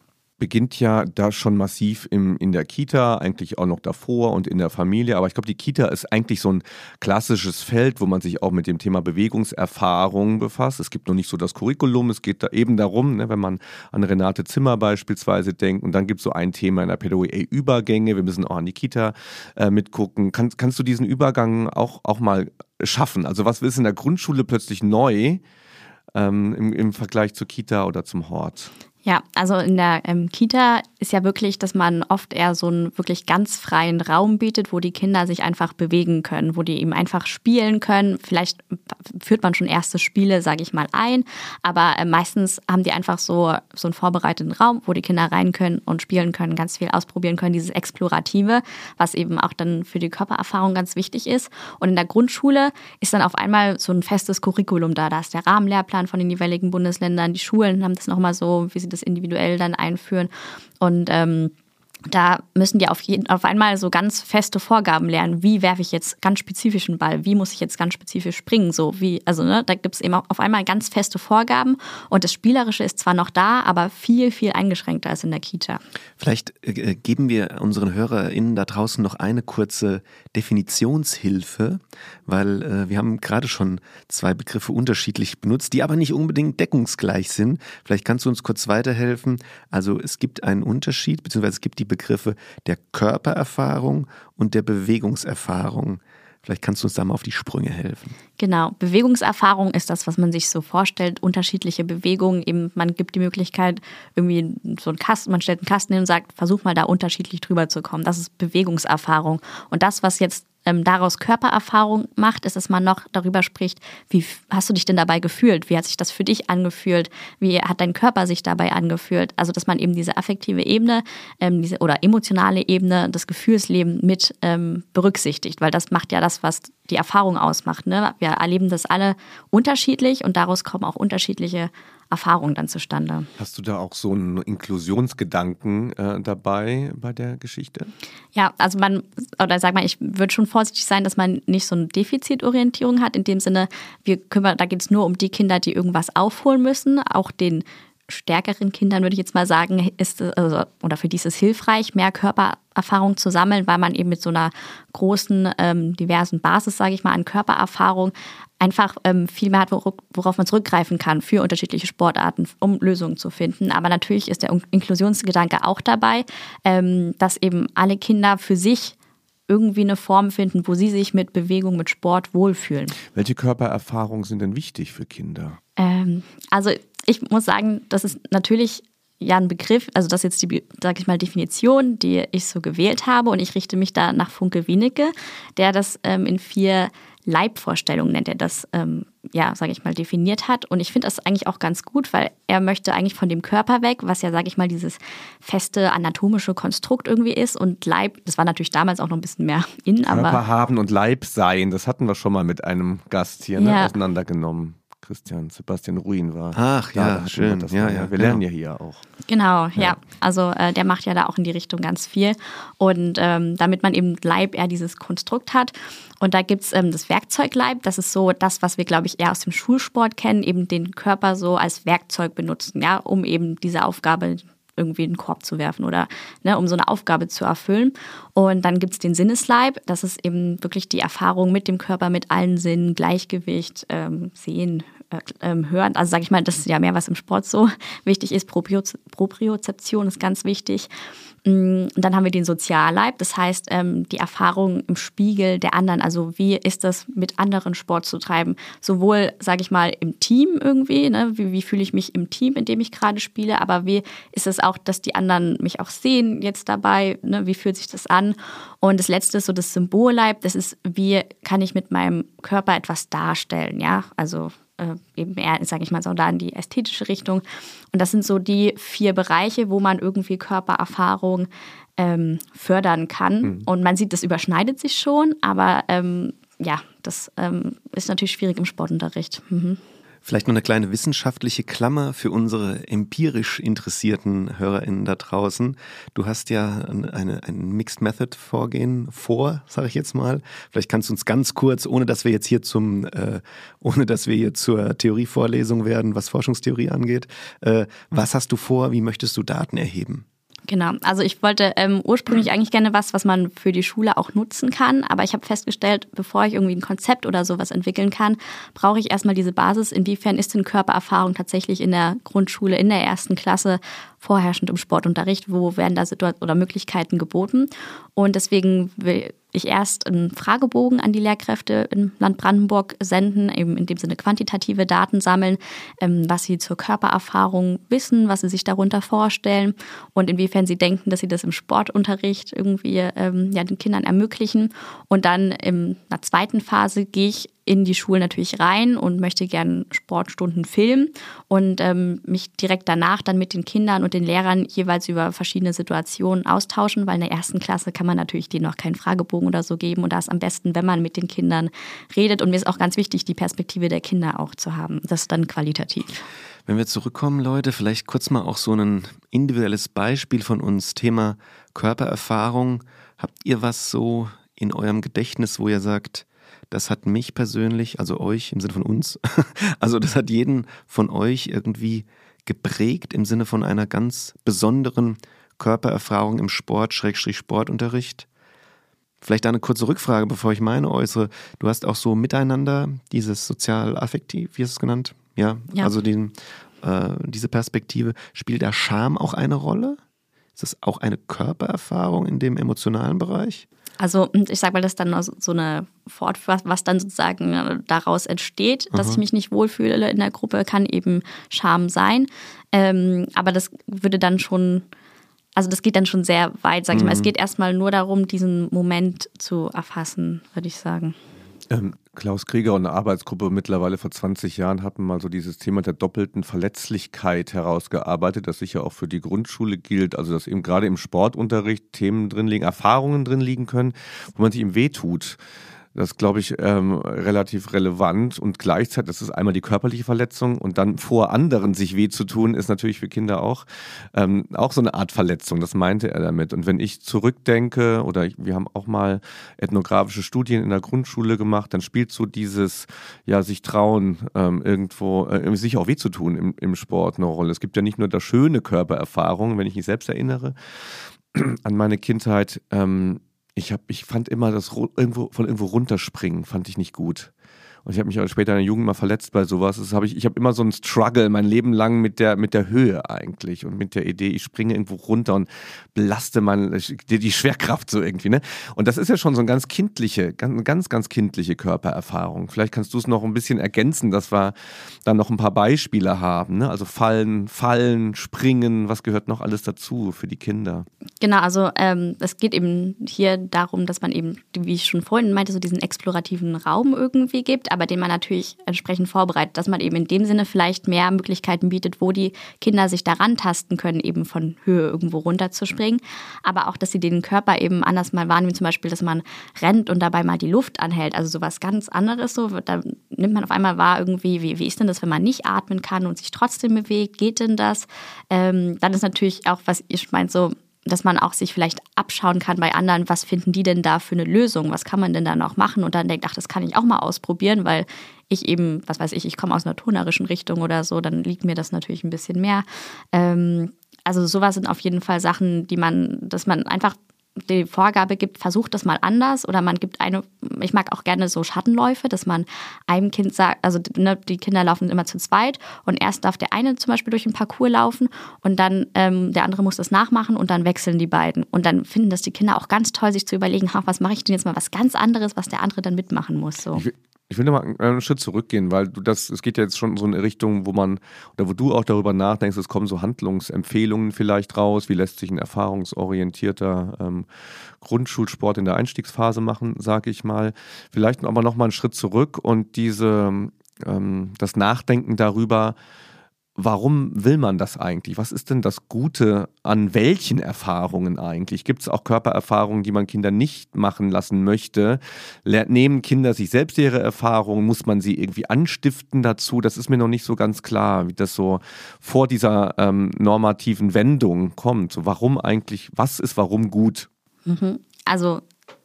beginnt ja da schon massiv im, in der Kita, eigentlich auch noch davor und in der Familie. Aber ich glaube, die Kita ist eigentlich so ein klassisches Feld, wo man sich auch mit dem Thema Bewegungserfahrung befasst. Es gibt noch nicht so das Curriculum, es geht da eben darum, ne, wenn man an Renate Zimmer beispielsweise denkt. Und dann gibt es so ein Thema in der Pädagogik, Übergänge, wir müssen auch an die Kita äh, mitgucken. Kann, kannst du diesen Übergang auch, auch mal schaffen? Also was ist in der Grundschule plötzlich neu ähm, im, im Vergleich zur Kita oder zum Hort? Ja, also in der ähm, Kita ist ja wirklich, dass man oft eher so einen wirklich ganz freien Raum bietet, wo die Kinder sich einfach bewegen können, wo die eben einfach spielen können. Vielleicht führt man schon erste Spiele, sage ich mal, ein, aber äh, meistens haben die einfach so, so einen vorbereiteten Raum, wo die Kinder rein können und spielen können, ganz viel ausprobieren können, dieses Explorative, was eben auch dann für die Körpererfahrung ganz wichtig ist. Und in der Grundschule ist dann auf einmal so ein festes Curriculum da. Da ist der Rahmenlehrplan von den jeweiligen Bundesländern, die Schulen haben das nochmal so, wie sie das individuell dann einführen. Und ähm, da müssen die auf, jeden, auf einmal so ganz feste Vorgaben lernen. Wie werfe ich jetzt ganz spezifisch einen Ball? Wie muss ich jetzt ganz spezifisch springen? So wie, also ne, da gibt es eben auf einmal ganz feste Vorgaben und das Spielerische ist zwar noch da, aber viel, viel eingeschränkter als in der Kita. Vielleicht äh, geben wir unseren HörerInnen da draußen noch eine kurze Definitionshilfe, weil äh, wir haben gerade schon zwei Begriffe unterschiedlich benutzt, die aber nicht unbedingt deckungsgleich sind. Vielleicht kannst du uns kurz weiterhelfen. Also es gibt einen Unterschied, beziehungsweise es gibt die Begriffe der Körpererfahrung und der Bewegungserfahrung. Vielleicht kannst du uns da mal auf die Sprünge helfen. Genau, Bewegungserfahrung ist das, was man sich so vorstellt. Unterschiedliche Bewegungen. Eben, man gibt die Möglichkeit, irgendwie so einen Kasten, man stellt einen Kasten hin und sagt, versuch mal da unterschiedlich drüber zu kommen. Das ist Bewegungserfahrung. Und das, was jetzt ähm, daraus Körpererfahrung macht, ist, dass man noch darüber spricht, wie hast du dich denn dabei gefühlt? Wie hat sich das für dich angefühlt? Wie hat dein Körper sich dabei angefühlt? Also, dass man eben diese affektive Ebene ähm, diese, oder emotionale Ebene, das Gefühlsleben mit ähm, berücksichtigt, weil das macht ja das, was die Erfahrung ausmacht. Ne? Wir erleben das alle unterschiedlich und daraus kommen auch unterschiedliche Erfahrungen dann zustande. Hast du da auch so einen Inklusionsgedanken äh, dabei bei der Geschichte? Ja, also man, oder sag mal, ich würde schon vorsichtig sein, dass man nicht so eine Defizitorientierung hat, in dem Sinne, wir kümmern, da geht es nur um die Kinder, die irgendwas aufholen müssen, auch den stärkeren Kindern würde ich jetzt mal sagen, ist also, oder für die ist es hilfreich, mehr Körpererfahrung zu sammeln, weil man eben mit so einer großen, ähm, diversen Basis, sage ich mal, an Körpererfahrung einfach ähm, viel mehr hat, worauf man zurückgreifen kann für unterschiedliche Sportarten, um Lösungen zu finden. Aber natürlich ist der Inklusionsgedanke auch dabei, ähm, dass eben alle Kinder für sich irgendwie eine Form finden, wo sie sich mit Bewegung, mit Sport wohlfühlen. Welche Körpererfahrungen sind denn wichtig für Kinder? Ähm, also ich muss sagen, das ist natürlich ja ein Begriff, also das ist jetzt die, sag ich mal, Definition, die ich so gewählt habe und ich richte mich da nach Funke Wienecke, der das ähm, in vier Leibvorstellungen nennt er das, ähm, ja, sage ich mal, definiert hat. Und ich finde das eigentlich auch ganz gut, weil er möchte eigentlich von dem Körper weg, was ja, sage ich mal, dieses feste anatomische Konstrukt irgendwie ist. Und Leib, das war natürlich damals auch noch ein bisschen mehr in, aber. Körper haben und Leib sein, das hatten wir schon mal mit einem Gast hier ne, ja. auseinandergenommen. Christian Sebastian Ruin war. Ach ja, schön. Das ja, ja, wir lernen ja hier auch. Genau, ja. ja. Also äh, der macht ja da auch in die Richtung ganz viel. Und ähm, damit man eben Leib eher dieses Konstrukt hat. Und da gibt es ähm, das Werkzeugleib. Das ist so das, was wir, glaube ich, eher aus dem Schulsport kennen, eben den Körper so als Werkzeug benutzen, ja, um eben diese Aufgabe irgendwie in den Korb zu werfen oder ne, um so eine Aufgabe zu erfüllen. Und dann gibt es den Sinnesleib. Das ist eben wirklich die Erfahrung mit dem Körper, mit allen Sinnen, Gleichgewicht, ähm, Sehen, ähm, Hören. Also sage ich mal, das ist ja mehr, was im Sport so wichtig ist. Propriozeption ist ganz wichtig. Mm, und dann haben wir den Sozialleib, das heißt ähm, die Erfahrung im Spiegel der anderen. Also wie ist das mit anderen Sport zu treiben? Sowohl, sage ich mal, im Team irgendwie, ne? wie, wie fühle ich mich im Team, in dem ich gerade spiele, aber wie ist es auch, dass die anderen mich auch sehen jetzt dabei? Ne? Wie fühlt sich das an? Und das letzte ist so das Symbolleib, das ist, wie kann ich mit meinem Körper etwas darstellen? Ja, also äh, eben eher, sage ich mal so, da in die ästhetische Richtung. Und das sind so die vier Bereiche, wo man irgendwie Körpererfahrung ähm, fördern kann. Mhm. Und man sieht, das überschneidet sich schon, aber ähm, ja, das ähm, ist natürlich schwierig im Sportunterricht. Mhm. Vielleicht noch eine kleine wissenschaftliche Klammer für unsere empirisch interessierten HörerInnen da draußen. Du hast ja eine, ein Mixed Method Vorgehen vor, sage ich jetzt mal. Vielleicht kannst du uns ganz kurz, ohne dass wir jetzt hier zum, äh, ohne dass wir hier zur Theorievorlesung werden, was Forschungstheorie angeht, äh, was hast du vor? Wie möchtest du Daten erheben? Genau, also ich wollte ähm, ursprünglich eigentlich gerne was, was man für die Schule auch nutzen kann, aber ich habe festgestellt, bevor ich irgendwie ein Konzept oder sowas entwickeln kann, brauche ich erstmal diese Basis, inwiefern ist denn Körpererfahrung tatsächlich in der Grundschule, in der ersten Klasse vorherrschend im Sportunterricht, wo werden da Situationen oder Möglichkeiten geboten? Und deswegen will ich erst einen Fragebogen an die Lehrkräfte im Land Brandenburg senden, eben in dem Sinne quantitative Daten sammeln, ähm, was sie zur Körpererfahrung wissen, was sie sich darunter vorstellen und inwiefern sie denken, dass sie das im Sportunterricht irgendwie ähm, ja, den Kindern ermöglichen. Und dann in einer zweiten Phase gehe ich in die Schulen natürlich rein und möchte gerne Sportstunden filmen und ähm, mich direkt danach dann mit den Kindern und den Lehrern jeweils über verschiedene Situationen austauschen, weil in der ersten Klasse kann man natürlich denen noch keinen Fragebogen oder so geben und da ist am besten, wenn man mit den Kindern redet und mir ist auch ganz wichtig, die Perspektive der Kinder auch zu haben. Das ist dann qualitativ. Wenn wir zurückkommen, Leute, vielleicht kurz mal auch so ein individuelles Beispiel von uns, Thema Körpererfahrung. Habt ihr was so in eurem Gedächtnis, wo ihr sagt, das hat mich persönlich, also euch im Sinne von uns, also das hat jeden von euch irgendwie geprägt im Sinne von einer ganz besonderen Körpererfahrung im Sport, Schrägstrich Sportunterricht? Vielleicht eine kurze Rückfrage, bevor ich meine äußere. Du hast auch so miteinander dieses sozial-affektiv, wie hast du es genannt? Ja, ja. also den, äh, diese Perspektive. Spielt da Scham auch eine Rolle? Ist das auch eine Körpererfahrung in dem emotionalen Bereich? Also ich sage mal, das ist dann so eine Fortführung, was dann sozusagen äh, daraus entsteht, dass ich mich nicht wohlfühle in der Gruppe, kann eben Scham sein. Ähm, aber das würde dann schon, also das geht dann schon sehr weit, sage ich mhm. mal. Es mhm. geht erstmal nur darum, diesen Moment zu erfassen, würde ich sagen. Ähm, Klaus Krieger und eine Arbeitsgruppe mittlerweile vor 20 Jahren hatten mal so dieses Thema der doppelten Verletzlichkeit herausgearbeitet, das sicher auch für die Grundschule gilt. Also, dass eben gerade im Sportunterricht Themen drin liegen, Erfahrungen drin liegen können, wo man sich ihm wehtut. Das glaube ich, ähm, relativ relevant und gleichzeitig, das ist einmal die körperliche Verletzung und dann vor anderen sich weh zu tun, ist natürlich für Kinder auch, ähm, auch so eine Art Verletzung. Das meinte er damit. Und wenn ich zurückdenke oder ich, wir haben auch mal ethnografische Studien in der Grundschule gemacht, dann spielt so dieses, ja, sich trauen, ähm, irgendwo, äh, sich auch weh zu tun im, im Sport eine Rolle. Es gibt ja nicht nur das schöne Körpererfahrung, wenn ich mich selbst erinnere an meine Kindheit, ähm, ich, hab, ich fand immer das irgendwo, von irgendwo runterspringen, fand ich nicht gut. Und ich habe mich auch später in der Jugend mal verletzt bei sowas. Das hab ich ich habe immer so einen Struggle mein Leben lang mit der, mit der Höhe eigentlich und mit der Idee, ich springe irgendwo runter und belaste meine, die, Schwerkraft so irgendwie. Ne? Und das ist ja schon so eine ganz kindliche, ganz, ganz, ganz kindliche Körpererfahrung. Vielleicht kannst du es noch ein bisschen ergänzen, dass wir dann noch ein paar Beispiele haben. Ne? Also fallen, fallen, springen, was gehört noch alles dazu für die Kinder? Genau, also ähm, es geht eben hier darum, dass man eben, wie ich schon vorhin meinte, so diesen explorativen Raum irgendwie gibt aber den man natürlich entsprechend vorbereitet, dass man eben in dem Sinne vielleicht mehr Möglichkeiten bietet, wo die Kinder sich daran tasten können, eben von Höhe irgendwo runterzuspringen. Aber auch, dass sie den Körper eben anders mal wahrnehmen, zum Beispiel, dass man rennt und dabei mal die Luft anhält. Also sowas ganz anderes so. Da nimmt man auf einmal wahr, irgendwie, wie, wie ist denn das, wenn man nicht atmen kann und sich trotzdem bewegt? Geht denn das? Ähm, dann ist natürlich auch, was ich meint, so dass man auch sich vielleicht abschauen kann bei anderen, was finden die denn da für eine Lösung, was kann man denn da noch machen und dann denkt, ach, das kann ich auch mal ausprobieren, weil ich eben, was weiß ich, ich komme aus einer turnerischen Richtung oder so, dann liegt mir das natürlich ein bisschen mehr. Ähm, also sowas sind auf jeden Fall Sachen, die man, dass man einfach die Vorgabe gibt, versucht das mal anders oder man gibt eine, ich mag auch gerne so Schattenläufe, dass man einem Kind sagt, also ne, die Kinder laufen immer zu zweit und erst darf der eine zum Beispiel durch den Parcours laufen und dann ähm, der andere muss das nachmachen und dann wechseln die beiden. Und dann finden das die Kinder auch ganz toll, sich zu überlegen, was mache ich denn jetzt mal was ganz anderes, was der andere dann mitmachen muss. So. Ich, ich will nochmal einen Schritt zurückgehen, weil du das, es geht ja jetzt schon so in eine Richtung, wo man, oder wo du auch darüber nachdenkst, es kommen so Handlungsempfehlungen vielleicht raus, wie lässt sich ein erfahrungsorientierter ähm, Grundschulsport in der Einstiegsphase machen, sage ich mal. Vielleicht aber nochmal einen Schritt zurück und diese, ähm, das Nachdenken darüber, warum will man das eigentlich? Was ist denn das Gute an welchen Erfahrungen eigentlich? Gibt es auch Körpererfahrungen, die man Kinder nicht machen lassen möchte? Nehmen Kinder sich selbst ihre Erfahrungen? Muss man sie irgendwie anstiften dazu? Das ist mir noch nicht so ganz klar, wie das so vor dieser ähm, normativen Wendung kommt. So, warum eigentlich, was ist warum gut? Mhm. Also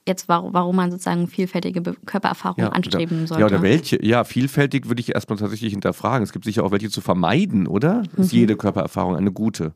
jetzt, warum man sozusagen vielfältige Körpererfahrungen ja, anstreben sollte. Ja, oder welche? Ja, vielfältig würde ich erstmal tatsächlich hinterfragen. Es gibt sicher auch welche zu vermeiden, oder? Ist mhm. jede Körpererfahrung eine gute?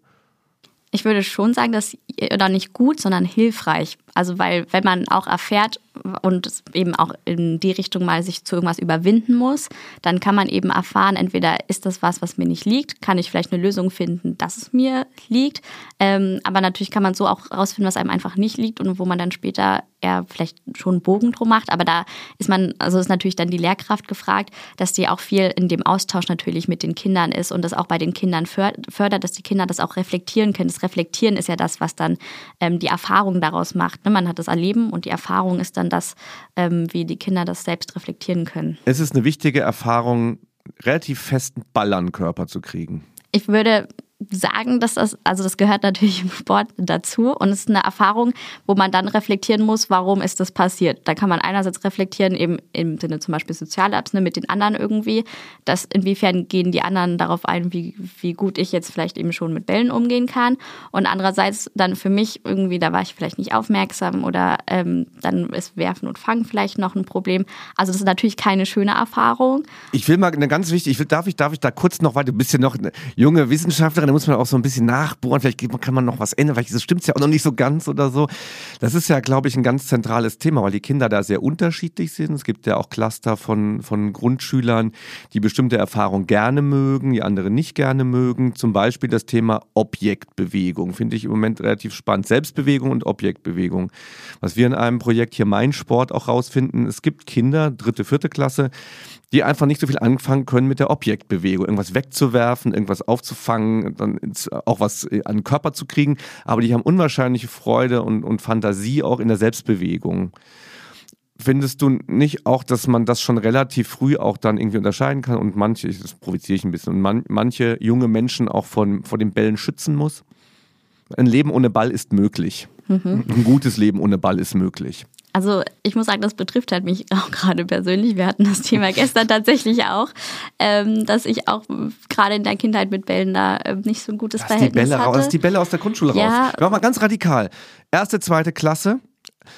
Ich würde schon sagen, dass, oder nicht gut, sondern hilfreich. Also, weil, wenn man auch erfährt, und eben auch in die Richtung mal sich zu irgendwas überwinden muss, dann kann man eben erfahren, entweder ist das was, was mir nicht liegt, kann ich vielleicht eine Lösung finden, dass es mir liegt. Ähm, aber natürlich kann man so auch rausfinden, was einem einfach nicht liegt und wo man dann später eher vielleicht schon einen Bogen drum macht. Aber da ist man, also ist natürlich dann die Lehrkraft gefragt, dass die auch viel in dem Austausch natürlich mit den Kindern ist und das auch bei den Kindern fördert, dass die Kinder das auch reflektieren können. Das Reflektieren ist ja das, was dann ähm, die Erfahrung daraus macht. Ne? Man hat das Erleben und die Erfahrung ist dann dann das, ähm, wie die Kinder das selbst reflektieren können. Es ist eine wichtige Erfahrung, relativ festen Ball an Körper zu kriegen. Ich würde sagen, dass das, also das gehört natürlich im Sport dazu und es ist eine Erfahrung, wo man dann reflektieren muss, warum ist das passiert. Da kann man einerseits reflektieren, eben im Sinne zum Beispiel soziale Apps, ne, mit den anderen irgendwie, dass inwiefern gehen die anderen darauf ein, wie, wie gut ich jetzt vielleicht eben schon mit Bällen umgehen kann und andererseits dann für mich irgendwie, da war ich vielleicht nicht aufmerksam oder ähm, dann ist Werfen und Fangen vielleicht noch ein Problem. Also das ist natürlich keine schöne Erfahrung. Ich will mal eine ganz wichtige, ich will, darf ich, darf ich da kurz noch, weil du bist ja noch eine junge Wissenschaftlerin, da muss man auch so ein bisschen nachbohren, vielleicht kann man noch was ändern, vielleicht stimmt es ja auch noch nicht so ganz oder so. Das ist ja, glaube ich, ein ganz zentrales Thema, weil die Kinder da sehr unterschiedlich sind. Es gibt ja auch Cluster von, von Grundschülern, die bestimmte Erfahrungen gerne mögen, die andere nicht gerne mögen. Zum Beispiel das Thema Objektbewegung, finde ich im Moment relativ spannend. Selbstbewegung und Objektbewegung. Was wir in einem Projekt hier Mein Sport auch rausfinden, es gibt Kinder, dritte, vierte Klasse, die einfach nicht so viel anfangen können mit der Objektbewegung. Irgendwas wegzuwerfen, irgendwas aufzufangen, dann auch was an den Körper zu kriegen. Aber die haben unwahrscheinliche Freude und, und Fantasie auch in der Selbstbewegung. Findest du nicht auch, dass man das schon relativ früh auch dann irgendwie unterscheiden kann und manche, das provoziere ich ein bisschen, und man, manche junge Menschen auch von, vor den Bällen schützen muss? Ein Leben ohne Ball ist möglich. Mhm. Ein gutes Leben ohne Ball ist möglich. Also ich muss sagen, das betrifft halt mich auch gerade persönlich. Wir hatten das Thema gestern tatsächlich auch, ähm, dass ich auch gerade in der Kindheit mit Bällen da äh, nicht so ein gutes lass Verhältnis die Bälle hatte. Raus, die Bälle aus der Grundschule ja. raus. Mach mal ganz radikal. Erste, zweite Klasse.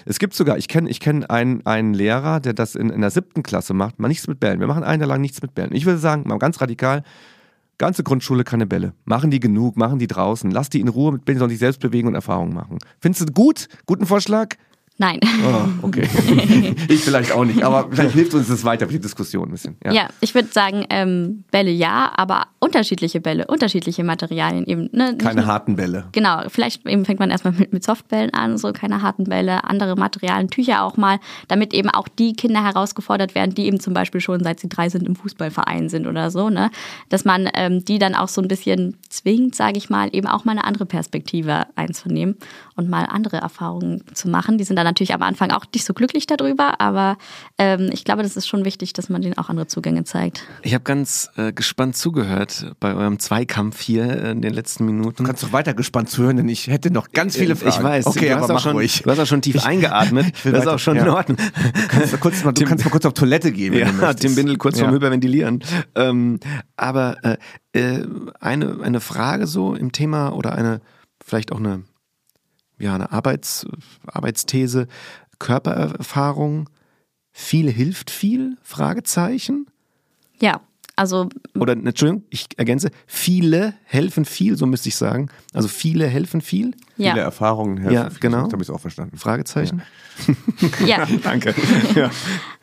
Es gibt sogar, ich kenne ich kenn einen, einen Lehrer, der das in, in der siebten Klasse macht, mal nichts mit Bällen. Wir machen ein Jahr lang nichts mit Bällen. Ich würde sagen, mal ganz radikal, ganze Grundschule keine Bälle. Machen die genug, machen die draußen. Lass die in Ruhe mit Bällen, sollen sich selbst bewegen und Erfahrungen machen. Findest du gut? Guten Vorschlag? Nein. Oh, okay. ich vielleicht auch nicht, aber vielleicht hilft uns das weiter für die Diskussion ein bisschen. Ja, ja ich würde sagen, ähm, Bälle ja, aber unterschiedliche Bälle, unterschiedliche Materialien eben. Ne? Keine nur, harten Bälle. Genau, vielleicht eben fängt man erstmal mit, mit Softbällen an, so keine harten Bälle, andere Materialien, Tücher auch mal, damit eben auch die Kinder herausgefordert werden, die eben zum Beispiel schon seit sie drei sind im Fußballverein sind oder so, ne? Dass man ähm, die dann auch so ein bisschen zwingt, sage ich mal, eben auch mal eine andere Perspektive einzunehmen und mal andere Erfahrungen zu machen. Die sind dann natürlich am Anfang auch nicht so glücklich darüber, aber ähm, ich glaube, das ist schon wichtig, dass man denen auch andere Zugänge zeigt. Ich habe ganz äh, gespannt zugehört bei eurem Zweikampf hier in den letzten Minuten. Du kannst doch weiter gespannt zuhören, denn ich hätte noch ganz viele Fragen. Ich weiß, okay, du, hast aber auch schon, ruhig. du hast auch schon tief ich, eingeatmet. das ist auch schon ja. in Ordnung. Du kannst, mal kurz, mal, du kannst mal kurz auf Toilette gehen. ja, Tim Bindel kurz ja. vorm Hyperventilieren. Ähm, aber äh, äh, eine, eine Frage so im Thema oder eine, vielleicht auch eine ja, eine Arbeits, Arbeitsthese, Körpererfahrung, viel hilft viel? Fragezeichen. Ja, also. Oder, Entschuldigung, ich ergänze, viele helfen viel, so müsste ich sagen. Also viele helfen viel. Ja. Viele Erfahrungen helfen ja, viel. genau. habe ich auch verstanden. Fragezeichen. Ja. ja. Danke. Ja.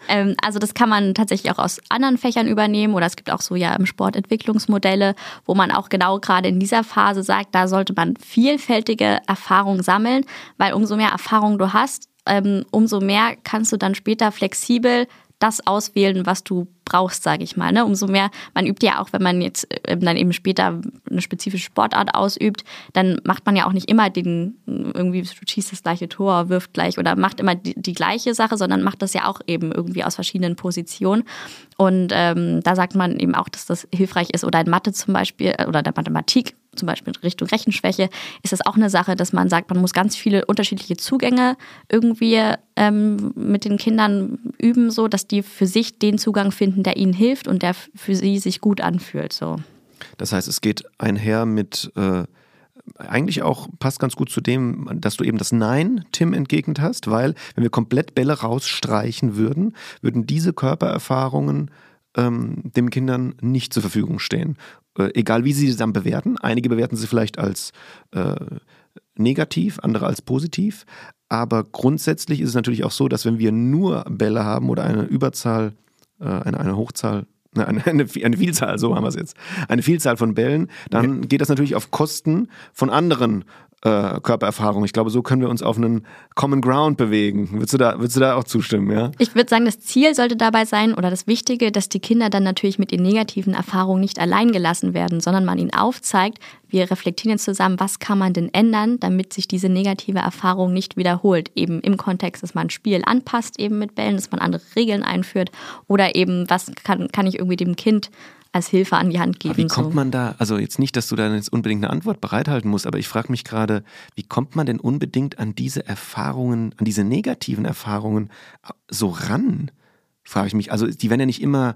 Ähm, also das kann man tatsächlich auch aus anderen Fächern übernehmen oder es gibt auch so ja im Sport Entwicklungsmodelle, wo man auch genau gerade in dieser Phase sagt, da sollte man vielfältige Erfahrungen sammeln, weil umso mehr Erfahrung du hast, ähm, umso mehr kannst du dann später flexibel das auswählen, was du brauchst, sage ich mal. Ne? Umso mehr, man übt ja auch, wenn man jetzt äh, dann eben später eine spezifische Sportart ausübt, dann macht man ja auch nicht immer den, irgendwie, du schießt das gleiche Tor, wirft gleich oder macht immer die, die gleiche Sache, sondern macht das ja auch eben irgendwie aus verschiedenen Positionen. Und ähm, da sagt man eben auch, dass das hilfreich ist. Oder in Mathe zum Beispiel äh, oder der Mathematik zum Beispiel Richtung Rechenschwäche, ist das auch eine Sache, dass man sagt, man muss ganz viele unterschiedliche Zugänge irgendwie ähm, mit den Kindern üben, so dass die für sich den Zugang finden, der ihnen hilft und der für sie sich gut anfühlt. So. Das heißt, es geht einher mit äh, eigentlich auch passt ganz gut zu dem, dass du eben das Nein, Tim, entgegnet hast, weil wenn wir komplett Bälle rausstreichen würden, würden diese Körpererfahrungen ähm, den Kindern nicht zur Verfügung stehen. Äh, egal wie sie sie dann bewerten. Einige bewerten sie vielleicht als äh, negativ, andere als positiv. Aber grundsätzlich ist es natürlich auch so, dass wenn wir nur Bälle haben oder eine Überzahl, äh, eine, eine Hochzahl, eine, eine, eine, Vielzahl, so haben wir es jetzt, eine Vielzahl von Bällen, dann geht das natürlich auf Kosten von anderen äh, Körpererfahrung. Ich glaube, so können wir uns auf einen Common Ground bewegen. Würdest du da, würdest du da auch zustimmen, ja? Ich würde sagen, das Ziel sollte dabei sein oder das Wichtige, dass die Kinder dann natürlich mit den negativen Erfahrungen nicht allein gelassen werden, sondern man ihnen aufzeigt, wir reflektieren jetzt zusammen, was kann man denn ändern, damit sich diese negative Erfahrung nicht wiederholt. Eben im Kontext, dass man ein Spiel anpasst, eben mit Bällen, dass man andere Regeln einführt oder eben, was kann, kann ich irgendwie dem Kind als Hilfe an die Hand geben. Aber wie kommt so. man da, also jetzt nicht, dass du da jetzt unbedingt eine Antwort bereithalten musst, aber ich frage mich gerade, wie kommt man denn unbedingt an diese Erfahrungen, an diese negativen Erfahrungen so ran? Frage ich mich. Also die werden ja nicht immer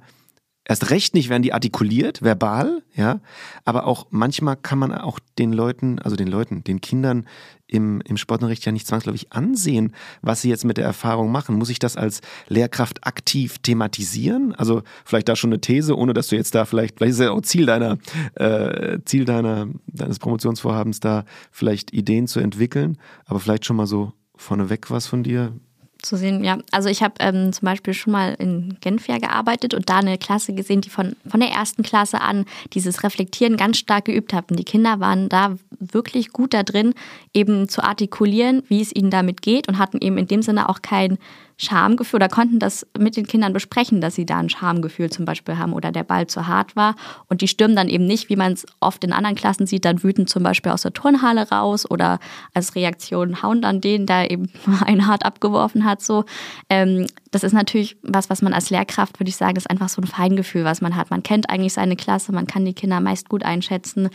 erst recht nicht werden die artikuliert, verbal, ja, aber auch manchmal kann man auch den Leuten, also den Leuten, den Kindern im, im Sportunterricht ja nicht zwangsläufig ansehen, was sie jetzt mit der Erfahrung machen. Muss ich das als Lehrkraft aktiv thematisieren? Also vielleicht da schon eine These, ohne dass du jetzt da vielleicht, vielleicht ist ja auch Ziel deiner, äh, Ziel deiner, deines Promotionsvorhabens da vielleicht Ideen zu entwickeln, aber vielleicht schon mal so vorneweg was von dir, zu sehen, ja. Also ich habe ähm, zum Beispiel schon mal in Genf ja gearbeitet und da eine Klasse gesehen, die von, von der ersten Klasse an dieses Reflektieren ganz stark geübt hat. Und die Kinder waren da wirklich gut da drin, eben zu artikulieren, wie es ihnen damit geht und hatten eben in dem Sinne auch kein Schamgefühl oder konnten das mit den Kindern besprechen, dass sie da ein Schamgefühl zum Beispiel haben oder der Ball zu hart war. Und die stürmen dann eben nicht, wie man es oft in anderen Klassen sieht, dann wütend zum Beispiel aus der Turnhalle raus oder als Reaktion hauen dann den, der eben einen hart abgeworfen hat. So, ähm, das ist natürlich was, was man als Lehrkraft, würde ich sagen, ist einfach so ein Feingefühl, was man hat. Man kennt eigentlich seine Klasse, man kann die Kinder meist gut einschätzen.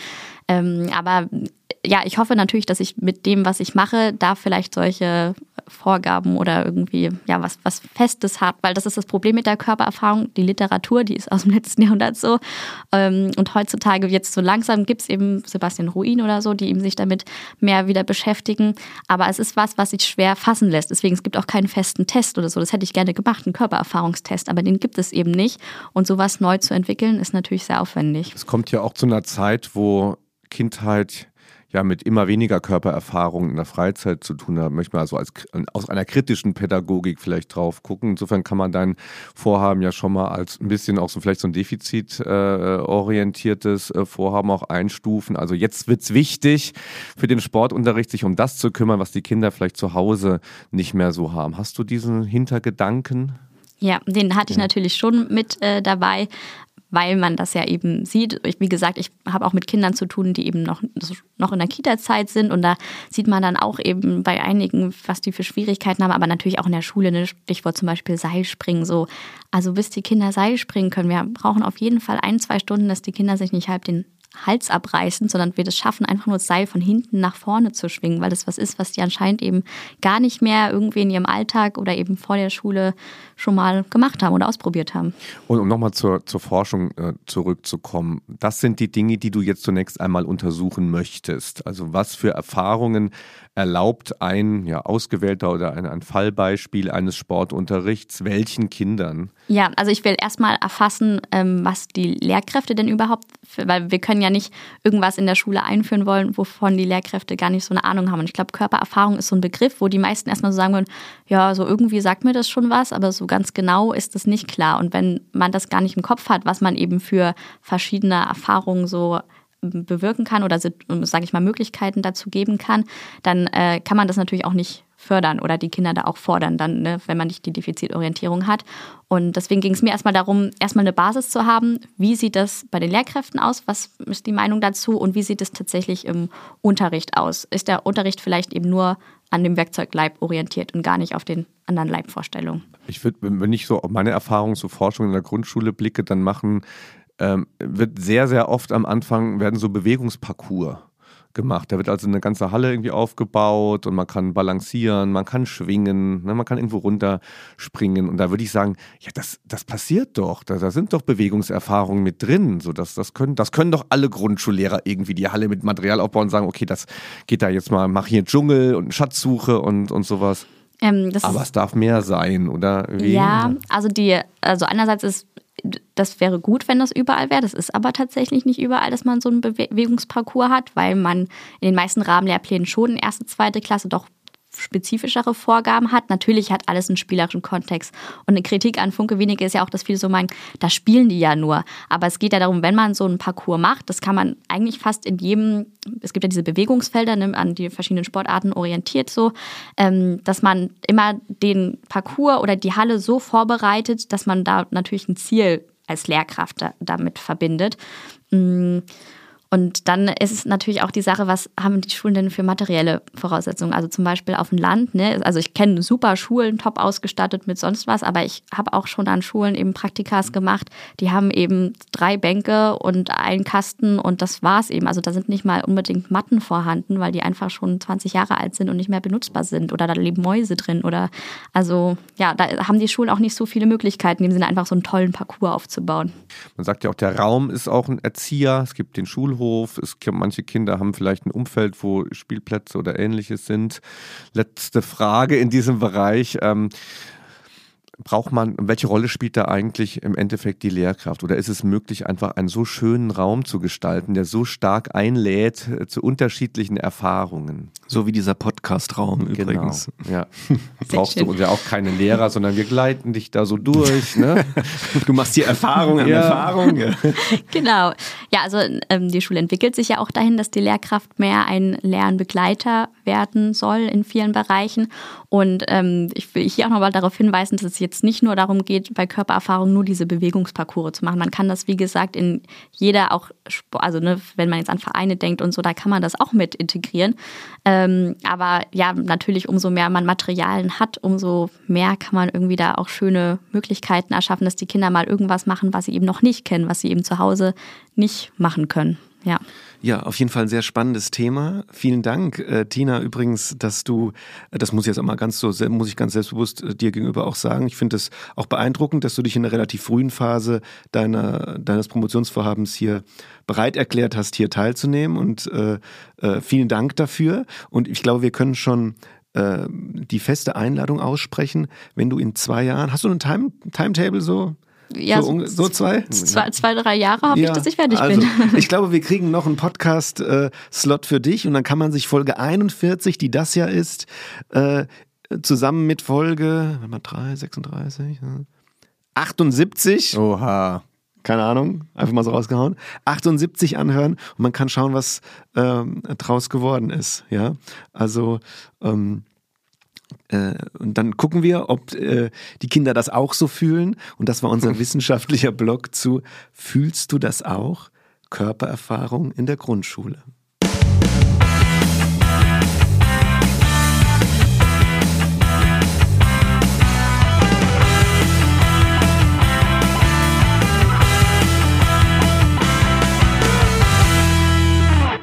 Ähm, aber ja, ich hoffe natürlich, dass ich mit dem, was ich mache, da vielleicht solche Vorgaben oder irgendwie ja was, was Festes habe, weil das ist das Problem mit der Körpererfahrung. Die Literatur, die ist aus dem letzten Jahrhundert so. Ähm, und heutzutage jetzt so langsam gibt es eben Sebastian Ruin oder so, die eben sich damit mehr wieder beschäftigen. Aber es ist was, was sich schwer fassen lässt. Deswegen, es gibt auch keinen festen Test oder so. Das hätte ich gerne gemacht, einen Körpererfahrungstest, aber den gibt es eben nicht. Und sowas neu zu entwickeln, ist natürlich sehr aufwendig. Es kommt ja auch zu einer Zeit, wo Kindheit ja mit immer weniger Körpererfahrung in der Freizeit zu tun hat, möchte man also als, aus einer kritischen Pädagogik vielleicht drauf gucken. Insofern kann man dein Vorhaben ja schon mal als ein bisschen auch so vielleicht so ein defizitorientiertes äh, äh, Vorhaben auch einstufen. Also jetzt wird es wichtig für den Sportunterricht, sich um das zu kümmern, was die Kinder vielleicht zu Hause nicht mehr so haben. Hast du diesen Hintergedanken? Ja, den hatte ich natürlich schon mit äh, dabei weil man das ja eben sieht. Ich, wie gesagt, ich habe auch mit Kindern zu tun, die eben noch, noch in der Kita-Zeit sind und da sieht man dann auch eben bei einigen, was die für Schwierigkeiten haben, aber natürlich auch in der Schule, ne Stichwort zum Beispiel Seilspringen so. Also bis die Kinder Seil springen können, wir brauchen auf jeden Fall ein, zwei Stunden, dass die Kinder sich nicht halb den Hals abreißen, sondern wir das schaffen, einfach nur das Seil von hinten nach vorne zu schwingen, weil das was ist, was die anscheinend eben gar nicht mehr irgendwie in ihrem Alltag oder eben vor der Schule schon mal gemacht haben oder ausprobiert haben. Und um nochmal zur, zur Forschung äh, zurückzukommen, das sind die Dinge, die du jetzt zunächst einmal untersuchen möchtest. Also was für Erfahrungen erlaubt ein ja, ausgewählter oder ein, ein Fallbeispiel eines Sportunterrichts welchen Kindern? Ja, also ich will erstmal erfassen, ähm, was die Lehrkräfte denn überhaupt, für, weil wir können ja nicht irgendwas in der Schule einführen wollen, wovon die Lehrkräfte gar nicht so eine Ahnung haben. Und ich glaube, Körpererfahrung ist so ein Begriff, wo die meisten erstmal so sagen würden, ja, so irgendwie sagt mir das schon was, aber so ganz genau ist das nicht klar. Und wenn man das gar nicht im Kopf hat, was man eben für verschiedene Erfahrungen so bewirken kann oder, sage ich mal, Möglichkeiten dazu geben kann, dann äh, kann man das natürlich auch nicht fördern oder die Kinder da auch fordern, dann, ne, wenn man nicht die Defizitorientierung hat. Und deswegen ging es mir erstmal darum, erstmal eine Basis zu haben. Wie sieht das bei den Lehrkräften aus? Was ist die Meinung dazu? Und wie sieht es tatsächlich im Unterricht aus? Ist der Unterricht vielleicht eben nur an dem Werkzeugleib orientiert und gar nicht auf den anderen Leibvorstellungen? Ich würde, wenn ich so auf meine Erfahrungen zur Forschung in der Grundschule blicke, dann machen ähm, wird sehr, sehr oft am Anfang werden so Bewegungsparcours gemacht. Da wird also eine ganze Halle irgendwie aufgebaut und man kann balancieren, man kann schwingen, ne, man kann irgendwo runterspringen. Und da würde ich sagen, ja, das, das passiert doch. Da, da sind doch Bewegungserfahrungen mit drin. So, das, das, können, das können doch alle Grundschullehrer irgendwie die Halle mit Material aufbauen und sagen, okay, das geht da jetzt mal, mach hier Dschungel und Schatzsuche und, und sowas. Ähm, Aber es darf mehr sein, oder? Wie? Ja, also die, also einerseits ist das wäre gut, wenn das überall wäre. Das ist aber tatsächlich nicht überall, dass man so einen Bewegungsparcours hat, weil man in den meisten Rahmenlehrplänen schon erste, zweite Klasse doch spezifischere Vorgaben hat. Natürlich hat alles einen spielerischen Kontext. Und eine Kritik an Funke weniger ist ja auch, dass viele so meinen, da spielen die ja nur. Aber es geht ja darum, wenn man so einen Parcours macht, das kann man eigentlich fast in jedem, es gibt ja diese Bewegungsfelder ne, an die verschiedenen Sportarten orientiert so, ähm, dass man immer den Parcours oder die Halle so vorbereitet, dass man da natürlich ein Ziel als Lehrkraft da, damit verbindet. Mm. Und dann ist es natürlich auch die Sache, was haben die Schulen denn für materielle Voraussetzungen? Also zum Beispiel auf dem Land, ne? also ich kenne super Schulen, top ausgestattet mit sonst was, aber ich habe auch schon an Schulen eben Praktikas gemacht, die haben eben drei Bänke und einen Kasten und das war's eben. Also da sind nicht mal unbedingt Matten vorhanden, weil die einfach schon 20 Jahre alt sind und nicht mehr benutzbar sind oder da leben Mäuse drin oder also ja, da haben die Schulen auch nicht so viele Möglichkeiten, im Sinne einfach so einen tollen Parcours aufzubauen. Man sagt ja auch, der Raum ist auch ein Erzieher. Es gibt den Schulhof. Es gibt, manche Kinder haben vielleicht ein Umfeld, wo Spielplätze oder ähnliches sind. Letzte Frage in diesem Bereich. Ähm, braucht man, welche Rolle spielt da eigentlich im Endeffekt die Lehrkraft? Oder ist es möglich, einfach einen so schönen Raum zu gestalten, der so stark einlädt äh, zu unterschiedlichen Erfahrungen? So wie dieser Podcast-Raum genau. übrigens. Ja. Brauchst du ja auch keine Lehrer, sondern wir gleiten dich da so durch. Ne? Du machst die Erfahrung an ja. Erfahrung. Genau. Ja, also ähm, die Schule entwickelt sich ja auch dahin, dass die Lehrkraft mehr ein Lernbegleiter werden soll in vielen Bereichen. Und ähm, ich will hier auch nochmal darauf hinweisen, dass es jetzt nicht nur darum geht, bei Körpererfahrung nur diese Bewegungsparcours zu machen. Man kann das, wie gesagt, in jeder auch, also ne, wenn man jetzt an Vereine denkt und so, da kann man das auch mit integrieren. Ähm, aber ja, natürlich, umso mehr man Materialien hat, umso mehr kann man irgendwie da auch schöne Möglichkeiten erschaffen, dass die Kinder mal irgendwas machen, was sie eben noch nicht kennen, was sie eben zu Hause nicht machen können. Ja. Ja, auf jeden Fall ein sehr spannendes Thema. Vielen Dank, äh, Tina, übrigens, dass du, äh, das muss ich jetzt auch mal ganz so, muss ich ganz selbstbewusst äh, dir gegenüber auch sagen. Ich finde es auch beeindruckend, dass du dich in einer relativ frühen Phase deiner, deines Promotionsvorhabens hier bereit erklärt hast, hier teilzunehmen. Und äh, äh, vielen Dank dafür. Und ich glaube, wir können schon äh, die feste Einladung aussprechen, wenn du in zwei Jahren, hast du ein Time, Timetable so? Ja, so, so, zwei? zwei? Zwei, drei Jahre habe ja, ich, dass ich fertig also, bin. Ich glaube, wir kriegen noch einen Podcast-Slot äh, für dich und dann kann man sich Folge 41, die das ja ist, äh, zusammen mit Folge, warte mal, 3, 36, 78. Oha. Keine Ahnung, einfach mal so rausgehauen. 78 anhören und man kann schauen, was ähm, draus geworden ist. Ja, also ähm, äh, und dann gucken wir, ob äh, die Kinder das auch so fühlen. Und das war unser wissenschaftlicher Blog zu Fühlst du das auch? Körpererfahrung in der Grundschule.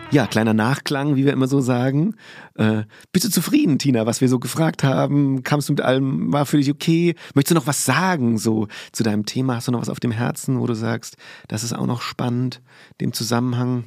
Ja, kleiner Nachklang, wie wir immer so sagen. Äh, bist du zufrieden, Tina, was wir so gefragt haben? Kamst du mit allem, war für dich okay? Möchtest du noch was sagen, so zu deinem Thema? Hast du noch was auf dem Herzen, wo du sagst, das ist auch noch spannend, dem Zusammenhang?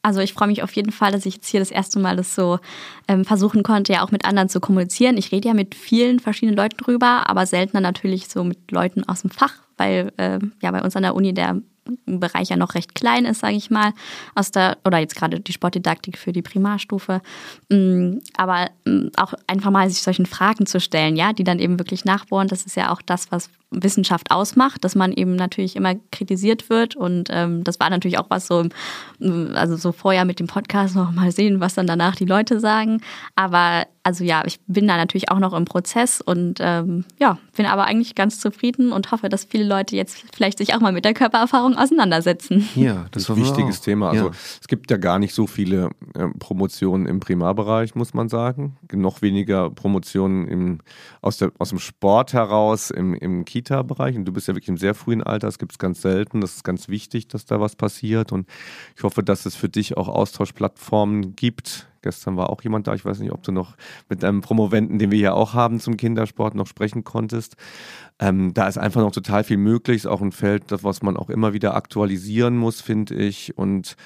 Also ich freue mich auf jeden Fall, dass ich jetzt hier das erste Mal das so ähm, versuchen konnte, ja auch mit anderen zu kommunizieren. Ich rede ja mit vielen verschiedenen Leuten drüber, aber seltener natürlich so mit Leuten aus dem Fach, weil äh, ja bei uns an der Uni der Bereich ja noch recht klein ist, sage ich mal, aus der, oder jetzt gerade die Sportdidaktik für die Primarstufe. Mm, aber mm, auch einfach mal sich solchen Fragen zu stellen, ja, die dann eben wirklich nachbohren, das ist ja auch das, was Wissenschaft ausmacht, dass man eben natürlich immer kritisiert wird. Und ähm, das war natürlich auch was so, also so vorher mit dem Podcast noch mal sehen, was dann danach die Leute sagen. Aber also ja, ich bin da natürlich auch noch im Prozess und ähm, ja, bin aber eigentlich ganz zufrieden und hoffe, dass viele Leute jetzt vielleicht sich auch mal mit der Körpererfahrung auseinandersetzen. Ja, das, ist ein wichtiges Thema. Also ja. es gibt ja gar nicht so viele äh, Promotionen im Primarbereich, muss man sagen. Noch weniger Promotionen im, aus, der, aus dem Sport heraus, im, im Kita-Bereich. Und du bist ja wirklich im sehr frühen Alter, das gibt es ganz selten. Das ist ganz wichtig, dass da was passiert. Und ich hoffe, dass es für dich auch Austauschplattformen gibt, Gestern war auch jemand da. Ich weiß nicht, ob du noch mit einem Promoventen, den wir hier auch haben zum Kindersport, noch sprechen konntest. Ähm, da ist einfach noch total viel möglich. Ist auch ein Feld, das, was man auch immer wieder aktualisieren muss, finde ich. Und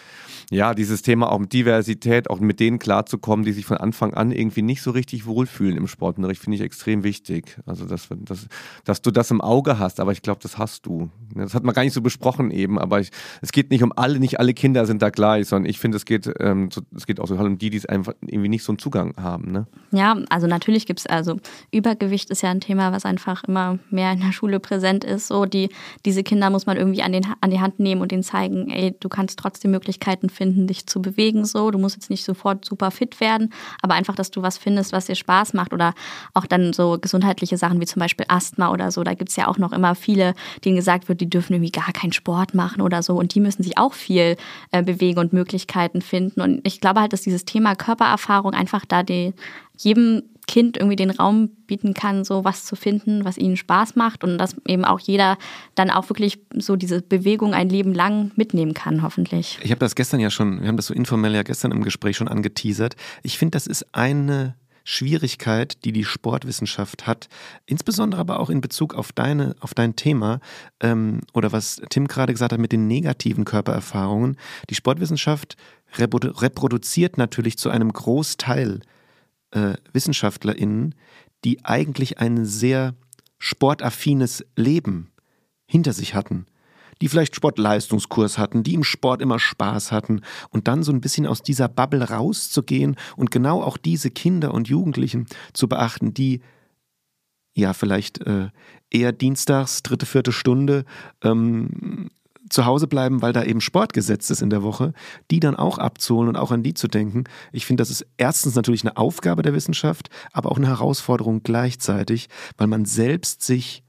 ja, dieses Thema auch mit Diversität, auch mit denen klarzukommen, die sich von Anfang an irgendwie nicht so richtig wohlfühlen im Sportunterricht, finde ich extrem wichtig. Also, dass, dass, dass du das im Auge hast, aber ich glaube, das hast du. Das hat man gar nicht so besprochen eben, aber ich, es geht nicht um alle, nicht alle Kinder sind da gleich, sondern ich finde, es geht, ähm, es geht auch so um die, die es einfach irgendwie nicht so einen Zugang haben. Ne? Ja, also natürlich gibt es, also Übergewicht ist ja ein Thema, was einfach immer mehr in der Schule präsent ist. So, die, diese Kinder muss man irgendwie an, den, an die Hand nehmen und denen zeigen, ey, du kannst trotzdem Möglichkeiten finden, dich zu bewegen. So, du musst jetzt nicht sofort super fit werden, aber einfach, dass du was findest, was dir Spaß macht oder auch dann so gesundheitliche Sachen wie zum Beispiel Asthma oder so. Da gibt es ja auch noch immer viele, denen gesagt wird, die dürfen irgendwie gar keinen Sport machen oder so und die müssen sich auch viel äh, bewegen und Möglichkeiten finden. Und ich glaube halt, dass dieses Thema Körpererfahrung einfach da die, jedem Kind irgendwie den Raum bieten kann, so was zu finden, was ihnen Spaß macht und dass eben auch jeder dann auch wirklich so diese Bewegung ein Leben lang mitnehmen kann, hoffentlich. Ich habe das gestern ja schon, wir haben das so informell ja gestern im Gespräch schon angeteasert. Ich finde, das ist eine Schwierigkeit, die die Sportwissenschaft hat, insbesondere aber auch in Bezug auf deine, auf dein Thema ähm, oder was Tim gerade gesagt hat mit den negativen Körpererfahrungen. Die Sportwissenschaft reproduziert natürlich zu einem Großteil äh, WissenschaftlerInnen, die eigentlich ein sehr sportaffines Leben hinter sich hatten die vielleicht Sportleistungskurs hatten, die im Sport immer Spaß hatten und dann so ein bisschen aus dieser Bubble rauszugehen und genau auch diese Kinder und Jugendlichen zu beachten, die ja vielleicht äh, eher dienstags, dritte, vierte Stunde ähm, zu Hause bleiben, weil da eben Sport gesetzt ist in der Woche, die dann auch abzuholen und auch an die zu denken. Ich finde, das ist erstens natürlich eine Aufgabe der Wissenschaft, aber auch eine Herausforderung gleichzeitig, weil man selbst sich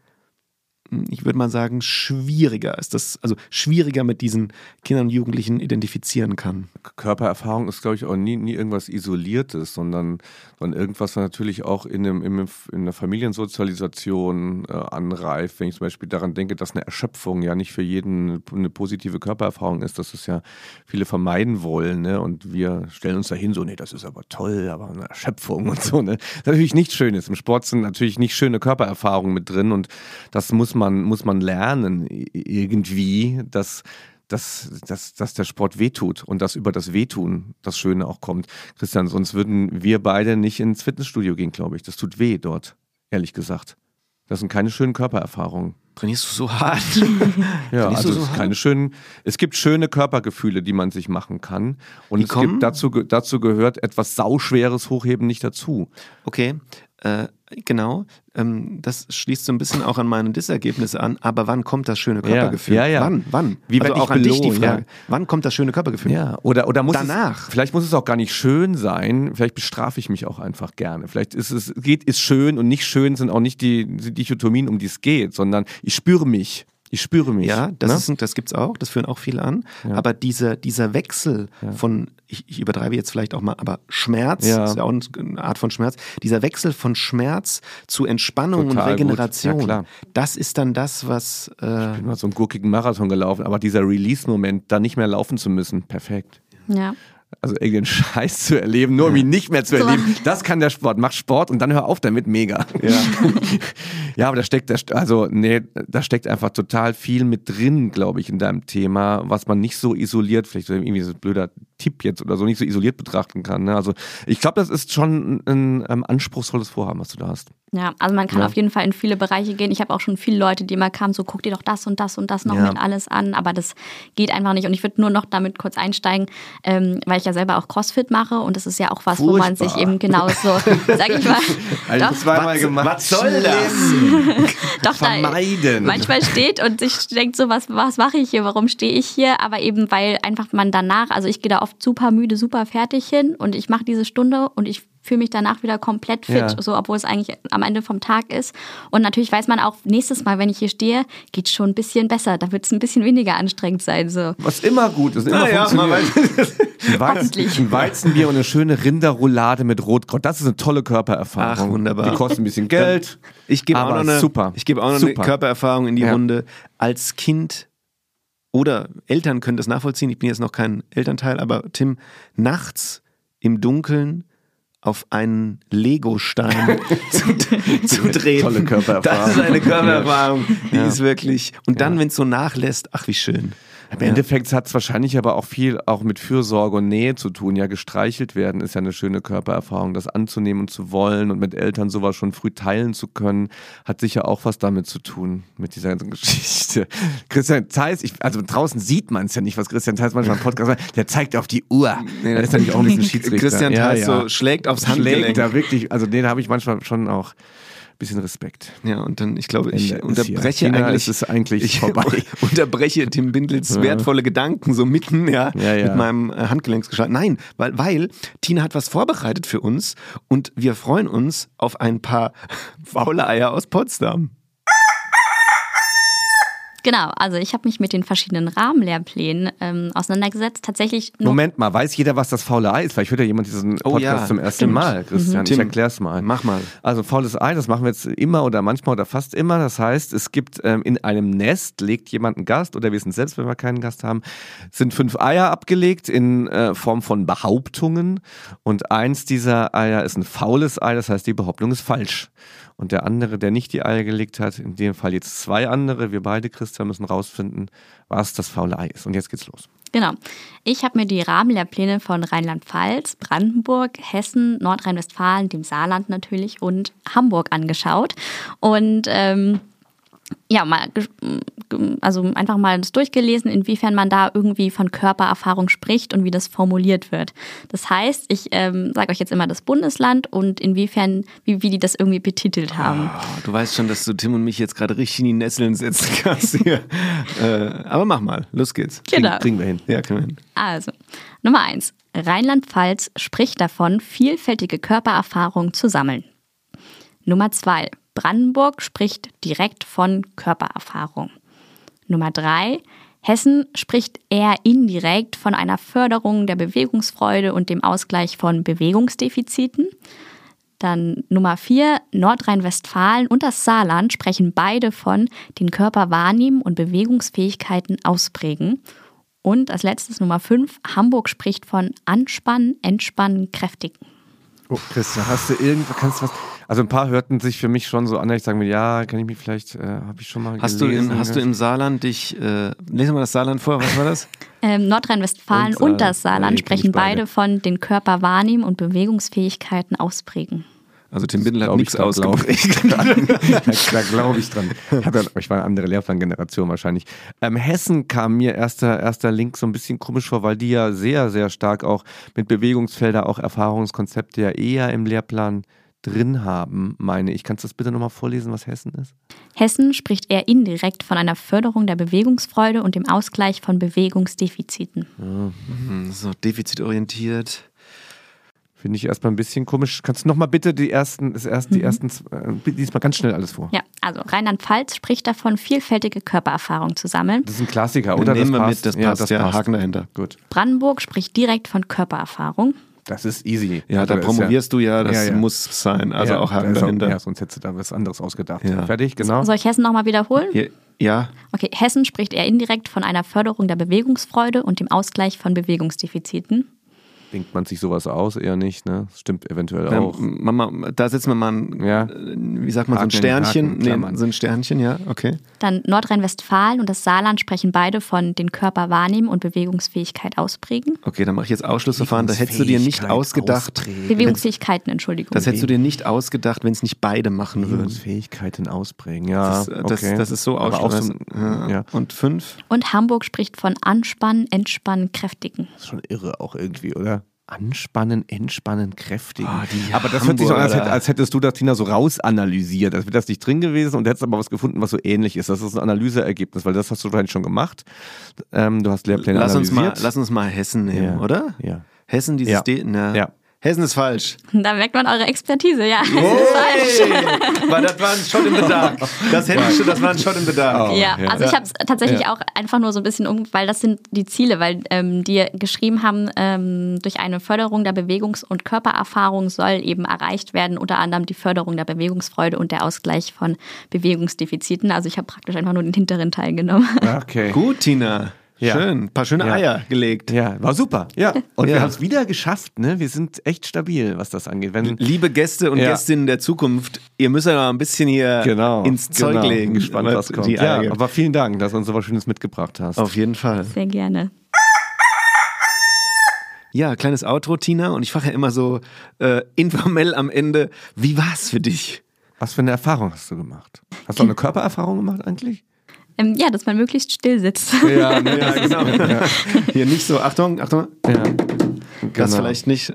ich würde mal sagen, schwieriger ist das, also schwieriger mit diesen Kindern und Jugendlichen identifizieren kann. Körpererfahrung ist, glaube ich, auch nie, nie irgendwas Isoliertes, sondern, sondern irgendwas, was natürlich auch in, einem, in, einer Familiensozialisation äh, anreift. Wenn ich zum Beispiel daran denke, dass eine Erschöpfung ja nicht für jeden eine positive Körpererfahrung ist, dass es ja viele vermeiden wollen. Ne? Und wir stellen uns dahin so, nee, das ist aber toll, aber eine Erschöpfung und so. Ne? Das ist natürlich nichts Schönes. Im Sport sind natürlich nicht schöne Körpererfahrungen mit drin und das muss man man, muss man lernen irgendwie, dass, dass, dass, dass der Sport wehtut und dass über das Wehtun das Schöne auch kommt. Christian, sonst würden wir beide nicht ins Fitnessstudio gehen, glaube ich. Das tut weh dort, ehrlich gesagt. Das sind keine schönen Körpererfahrungen. Trainierst du so hart? ja, also so es, hart? keine schönen, es gibt schöne Körpergefühle, die man sich machen kann. Und die es kommen? gibt dazu, dazu gehört etwas sauschweres Hochheben nicht dazu. Okay. Äh, genau, ähm, das schließt so ein bisschen auch an meine Dissergebnisse an. Aber wann kommt das schöne Körpergefühl? Ja, ja, ja. Wann? Wann? Wie also auch an dich die Frage. Wann kommt das schöne Körpergefühl? Ja. Oder, oder muss Danach. Es, vielleicht muss es auch gar nicht schön sein. Vielleicht bestrafe ich mich auch einfach gerne. Vielleicht ist es geht ist schön und nicht schön sind auch nicht die, die Dichotomien, um die es geht, sondern ich spüre mich. Ich spüre mich. Ja, das, ne? das gibt es auch, das führen auch viele an. Ja. Aber dieser, dieser Wechsel ja. von, ich, ich, übertreibe jetzt vielleicht auch mal, aber Schmerz, ja. ist ja auch eine Art von Schmerz, dieser Wechsel von Schmerz zu Entspannung Total und Regeneration, das ist dann das, was. Äh ich bin mal so einen gurkigen Marathon gelaufen, aber dieser Release-Moment, da nicht mehr laufen zu müssen, perfekt. Ja also irgendeinen Scheiß zu erleben, nur um ihn nicht mehr zu erleben. Das kann der Sport. Mach Sport und dann hör auf damit, mega. Ja, ja aber da steckt, also nee, da steckt einfach total viel mit drin, glaube ich, in deinem Thema, was man nicht so isoliert, vielleicht so irgendwie so ein blöder Tipp jetzt oder so, nicht so isoliert betrachten kann. Ne? Also ich glaube, das ist schon ein, ein, ein anspruchsvolles Vorhaben, was du da hast. Ja, also man kann ja. auf jeden Fall in viele Bereiche gehen. Ich habe auch schon viele Leute, die immer kamen, so guck dir doch das und das und das noch ja. mit alles an, aber das geht einfach nicht. Und ich würde nur noch damit kurz einsteigen, ähm, weil ich ja selber auch CrossFit mache und das ist ja auch was, Furchtbar. wo man sich eben genauso, sag ich mal, also doch, zweimal gemacht. Was soll das? doch, Vermeiden. Da manchmal steht und sich denkt so, was, was mache ich hier, warum stehe ich hier? Aber eben, weil einfach man danach, also ich gehe da oft super müde, super fertig hin und ich mache diese Stunde und ich fühle mich danach wieder komplett fit, ja. so obwohl es eigentlich am Ende vom Tag ist. Und natürlich weiß man auch, nächstes Mal, wenn ich hier stehe, geht es schon ein bisschen besser. Da wird es ein bisschen weniger anstrengend sein. So. Was immer gut ist, immer ja, funktioniert. ein, Weizen, ein Weizenbier und eine schöne Rinderroulade mit Rotkraut. Das ist eine tolle Körpererfahrung. Ach, wunderbar. Die kostet ein bisschen Geld. Ich gebe auch noch eine, super. Ich gebe auch noch super. eine Körpererfahrung in die ja. Runde. Als Kind oder Eltern können das nachvollziehen. Ich bin jetzt noch kein Elternteil, aber Tim, nachts im Dunkeln auf einen Lego-Stein zu, zu drehen. Tolle Körpererfahrung. Das ist eine Körpererfahrung, die ja. ist wirklich. Und dann, ja. wenn es so nachlässt, ach wie schön. Im Endeffekt hat es wahrscheinlich aber auch viel auch mit Fürsorge und Nähe zu tun. Ja, gestreichelt werden ist ja eine schöne Körpererfahrung. Das anzunehmen und zu wollen und mit Eltern sowas schon früh teilen zu können, hat sicher auch was damit zu tun, mit dieser ganzen Geschichte. Christian Zeiss, ich, also draußen sieht man es ja nicht, was Christian Zeiss manchmal im Podcast sagt, der zeigt auf die Uhr. Nee, der ist nämlich auch ein bisschen Schiedsrichter. Christian ja, Theis ja. so schlägt aufs Handgelenk. Schlägt da wirklich, also den habe ich manchmal schon auch bisschen Respekt. Ja, und dann, ich glaube, ich Ende unterbreche. Tina, eigentlich, es ist eigentlich ich vorbei. unterbreche Tim Bindels Ja. wertvolle Gedanken so mitten, ja, Ja, ja. mit meinem äh, Handgelenksgeschlag. Nein, weil, weil Tina hat was vorbereitet für uns und wir freuen uns auf ein paar faule Eier aus Potsdam. Genau, also ich habe mich mit den verschiedenen Rahmenlehrplänen ähm, auseinandergesetzt. Tatsächlich nur Moment mal, weiß jeder, was das faule Ei ist? Vielleicht hört ja jemand diesen Oh Podcast ja, zum ersten stimmt. Mal, Christian. Tim, ich erklär's mal. Mach mal. Also faules Ei, das machen wir jetzt immer oder manchmal oder fast immer. Das heißt, es gibt ähm, in einem Nest, legt jemand einen Gast oder wir sind selbst, wenn wir keinen Gast haben, sind fünf Eier abgelegt in äh, Form von Behauptungen. Und eins dieser Eier ist ein faules Ei, das heißt, die Behauptung ist falsch. Und der andere, der nicht die Eier gelegt hat, in dem Fall jetzt zwei andere, wir beide, Christian, müssen rausfinden, was das faule Ei ist. Und jetzt geht's los. Genau. Ich habe mir die Rahmenlehrpläne von Rheinland-Pfalz, Brandenburg, Hessen, Nordrhein-Westfalen, dem Saarland natürlich und Hamburg angeschaut. Und ähm, ja, mal, also einfach mal das durchgelesen, inwiefern man da irgendwie von Körpererfahrung spricht und wie das formuliert wird. Das heißt, ich ähm, sage euch jetzt immer das Bundesland und inwiefern, wie, wie die das irgendwie betitelt haben. Oh, du weißt schon, dass du Tim und mich jetzt gerade richtig in die Nesseln setzen kannst hier. äh, aber mach mal, los geht's. Genau. Kriegen wir hin. Ja, können wir hin. Also, Nummer eins. Rheinland-Pfalz spricht davon, vielfältige Körpererfahrungen zu sammeln. Nummer zwei. Brandenburg spricht direkt von Körpererfahrung. Nummer drei. Hessen spricht eher indirekt von einer Förderung der Bewegungsfreude und dem Ausgleich von Bewegungsdefiziten. Dann Nummer vier, Nordrhein-Westfalen und das Saarland sprechen beide von den Körper wahrnehmen und Bewegungsfähigkeiten ausprägen. Und als letztes Nummer fünf, Hamburg spricht von anspannen, entspannen, kräftigen. Oh, Christian, hast du irgendwas, kannst du was? Also ein paar hörten sich für mich schon so an, dass ich sagen will, ja, kann ich mich vielleicht, äh, habe ich schon mal Hast du, gelesen. in, hast du im Saarland dich, äh, lesen wir das Saarland vor, was war das? Ähm, Nordrhein-Westfalen Und und, das Saarland sprechen beide. beide von den Körper wahrnehmen und Bewegungsfähigkeiten ausprägen. Also Tim Bindel hat nichts ausgeprägt. da glaube ich dran. Ich war eine andere Lehrplangeneration wahrscheinlich. Ähm, Hessen kam mir erster, erster Link so ein bisschen komisch vor, weil die ja sehr, sehr stark auch mit Bewegungsfelder, auch Erfahrungskonzepte ja eher im Lehrplan drin haben, meine ich. Kannst du das bitte nochmal vorlesen, was Hessen ist? Hessen spricht eher indirekt von einer Förderung der Bewegungsfreude und dem Ausgleich von Bewegungsdefiziten. Hm, so defizitorientiert. Finde ich erstmal ein bisschen komisch. Kannst du nochmal bitte die ersten, das erste, die Mhm. ersten, äh, diesmal ganz schnell alles vor. Ja, also Rheinland-Pfalz spricht davon, vielfältige Körpererfahrung zu sammeln. Das ist ein Klassiker, Oder nehmen das wir passt. mit, das passt, ja, passt. Haken dahinter. Gut. Brandenburg spricht direkt von Körpererfahrung. Das ist easy. Ja, da Also ist promovierst du ja, das Ja, ja. muss sein. Also ja, auch da Haken dahinter. Ja, sonst hättest du da was anderes ausgedacht. Ja. Fertig, genau. Soll ich Hessen nochmal wiederholen? Ja, ja, Okay, Hessen spricht eher indirekt von einer Förderung der Bewegungsfreude und dem Ausgleich von Bewegungsdefiziten. Denkt man sich sowas aus? Eher nicht, ne? Das stimmt eventuell da, auch. Mama, da setzen wir mal ein, Ja. äh, wie sagt man, so ein Haken in den Sternchen. Haken, Klammern. nee, so ein Sternchen, ja, okay. Dann Nordrhein-Westfalen und das Saarland sprechen beide von den Körper wahrnehmen und Bewegungsfähigkeit ausprägen. Okay, dann mache ich jetzt Ausschlussverfahren. Da hättest du dir nicht ausgedacht. ausprägen. Bewegungsfähigkeiten, Entschuldigung. Das hättest du dir nicht ausgedacht, wenn es nicht beide machen würden. Bewegungsfähigkeiten ausprägen, ja. Das, ist- das, okay. das ist so auch so, ja. Und fünf? und Hamburg spricht von anspannen, entspannen, kräftigen. Das ist schon irre auch irgendwie, oder? Anspannen, entspannen, kräftigen. Oh, aber das hört sich so an, als, hätt- als hättest du das, Tina, so rausanalysiert. Als wäre das nicht drin gewesen und hättest aber was gefunden, was so ähnlich ist. Das ist ein Analyseergebnis, weil das hast du wahrscheinlich schon gemacht. Ähm, du hast Lehrpläne Lass uns, analysiert. mal, lass uns mal Hessen nehmen, Ja. oder? Ja. Hessen, dieses Ja. D. Na, Ja. Hessen ist falsch. Da merkt man eure Expertise, ja. Weil das war ein Shot in the dark. Das schon, das war ein Shot in the dark. Ja, ja. also ich habe es tatsächlich auch einfach nur so ein bisschen um, weil das sind die Ziele, weil ähm, die geschrieben haben, ähm, durch eine Förderung der Bewegungs- und Körpererfahrung soll eben erreicht werden, unter anderem die Förderung der Bewegungsfreude und der Ausgleich von Bewegungsdefiziten. Also ich habe praktisch einfach nur den hinteren Teil genommen. Okay. Gut, Tina. Ja. Schön. Ein paar schöne Ja. Eier gelegt. Ja, war super. Ja. Und Ja. wir haben es wieder geschafft, ne? Wir sind echt stabil, was das angeht. Wenn, Liebe Gäste und Ja. Gästinnen der Zukunft, ihr müsst ja mal ein bisschen hier genau, ins Zeug genau. legen. Bin gespannt, was kommt. Ja, aber vielen Dank, dass du uns so was Schönes mitgebracht hast. Auf jeden Fall. Sehr gerne. Ja, kleines Outro, Tina. Und ich frage ja immer so äh, informell am Ende, wie war's für dich? Was für eine Erfahrung hast du gemacht? Hast du auch eine Körpererfahrung gemacht eigentlich? Ähm, ja, dass man möglichst still sitzt. Ja, ne, ja genau. Ja, Hier nicht so, Achtung, Achtung, ja. das Genau. vielleicht nicht äh,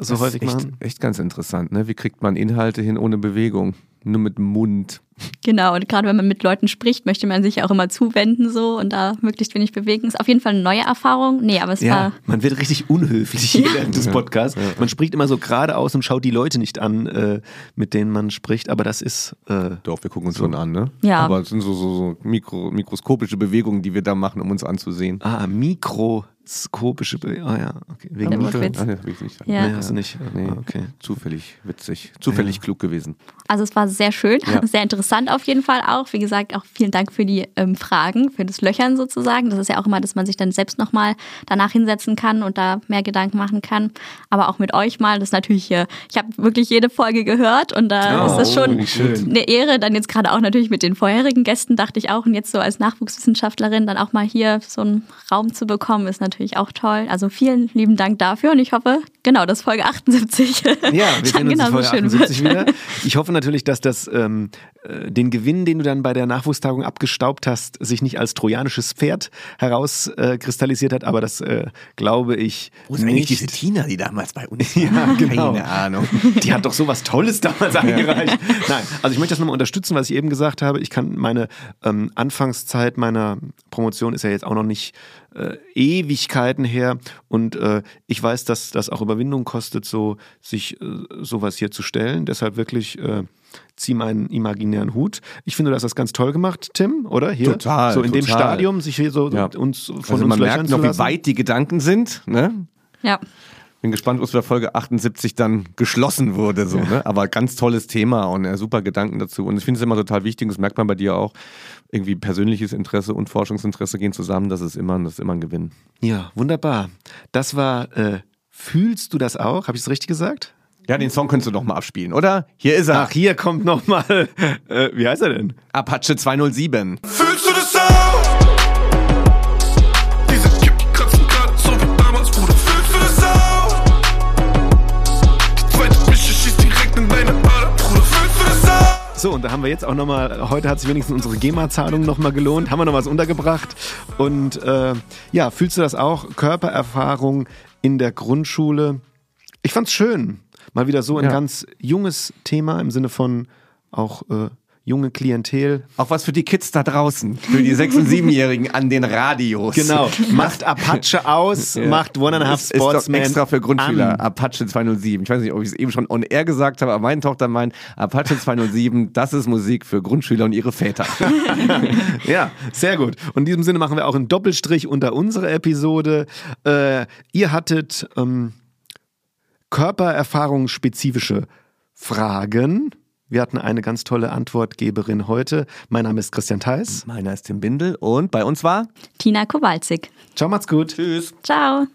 so Das häufig ist echt, machen. echt ganz interessant, ne? Wie kriegt man Inhalte hin ohne Bewegung? Nur mit dem Mund. Genau, und gerade wenn man mit Leuten spricht, möchte man sich ja auch immer zuwenden so und da möglichst wenig bewegen. Ist auf jeden Fall eine neue Erfahrung. Nee, aber es Ja, war man wird richtig unhöflich hier während des Podcasts. Man spricht immer so geradeaus und schaut die Leute nicht an, äh, mit denen man spricht, aber das ist äh, Doch, wir gucken uns schon an, ne? Ja. Aber es sind so, so, so mikro, mikroskopische Bewegungen, die wir da machen, um uns anzusehen. ah, mikroskopische Be Ah ja, okay. Wegen Der dem Wortwitz. Ah, nee, hab ich nicht. Ja. Nee, hast du nicht. Nee, Ah, okay. zufällig witzig, zufällig klug gewesen. Also es war sehr schön, Ja. sehr interessant auf jeden Fall auch. Wie gesagt, auch vielen Dank für die ähm, Fragen, für das Löchern sozusagen. Das ist ja auch immer, dass man sich dann selbst nochmal danach hinsetzen kann und da mehr Gedanken machen kann. Aber auch mit euch mal, das ist natürlich hier, ich habe wirklich jede Folge gehört und da Oh, ist es schon schön. eine Ehre. Dann jetzt gerade auch natürlich mit den vorherigen Gästen, dachte ich auch. Und jetzt so als Nachwuchswissenschaftlerin dann auch mal hier so einen Raum zu bekommen, ist natürlich auch toll. Also vielen lieben Dank dafür und ich hoffe, genau, dass Folge 78 Ja, wir sehen uns in genauso Folge schön 78 wird. wieder. Ich hoffe natürlich, dass das ähm, äh, den Gewinn, den du dann bei der Nachwuchstagung abgestaubt hast, sich nicht als trojanisches Pferd herauskristallisiert äh, kristallisiert hat, aber das äh, glaube ich nicht. Tina, die damals bei uns Ja, genau. Keine Ahnung. Die hat doch sowas Tolles damals eingereicht. Nein, also ich möchte das nochmal unterstützen, was ich eben gesagt habe. Ich kann meine ähm, Anfangszeit meiner Promotion ist ja jetzt auch noch nicht äh, Ewigkeiten her und äh, ich weiß, dass das auch Überwindung kostet, so sich äh, sowas hier zu stellen. Deshalb wirklich äh, zieh meinen imaginären Hut. Ich finde, du hast das ganz toll gemacht, Tim, oder? Hier, Total, So in dem total. Stadium, sich hier so Ja. uns von Also uns man löchern merkt zu noch, wie weit die Gedanken sind, ne? Ja. Bin gespannt, was bei Folge 78 dann geschlossen wurde, so, ne? Aber ganz tolles Thema und äh, super Gedanken dazu. Und ich finde es immer total wichtig, das merkt man bei dir auch, irgendwie persönliches Interesse und Forschungsinteresse gehen zusammen, das ist immer, das ist immer ein Gewinn. Ja, wunderbar. Das war, äh, fühlst du das auch? Habe ich es richtig gesagt? Ja, den Song könntest du doch mal abspielen, oder? Hier ist er. Ach, hier kommt nochmal, äh, wie heißt er denn? Apache 207. Fühlst So, und da haben wir jetzt auch nochmal, heute hat sich wenigstens unsere GEMA-Zahlung nochmal gelohnt, haben wir noch was untergebracht. Und äh, ja, fühlst du das auch? Körpererfahrung in der Grundschule. Ich fand's schön. Mal wieder so ein Ja. ganz junges Thema im Sinne von auch äh, junge Klientel. Auch was für die Kids da draußen, für die 6- und 7-Jährigen an den Radios. Genau, macht Apache aus, Ja. macht One and a Half Ist- ist Sportsman extra für Grundschüler. an. Apache 207. Ich weiß nicht, ob ich es eben schon on air gesagt habe, aber meine Tochter meint, Apache 207, das ist Musik für Grundschüler und ihre Väter. Ja, sehr gut. Und in diesem Sinne machen wir auch einen Doppelstrich unter unsere Episode. Äh, ihr hattet ähm, körpererfahrungsspezifische Fragen. Wir hatten eine ganz tolle Antwortgeberin heute. Mein Name ist Christian Theis. Meiner ist Tim Bindel und bei uns war Tina Kowalczyk. Ciao, macht's gut. Tschüss. Ciao.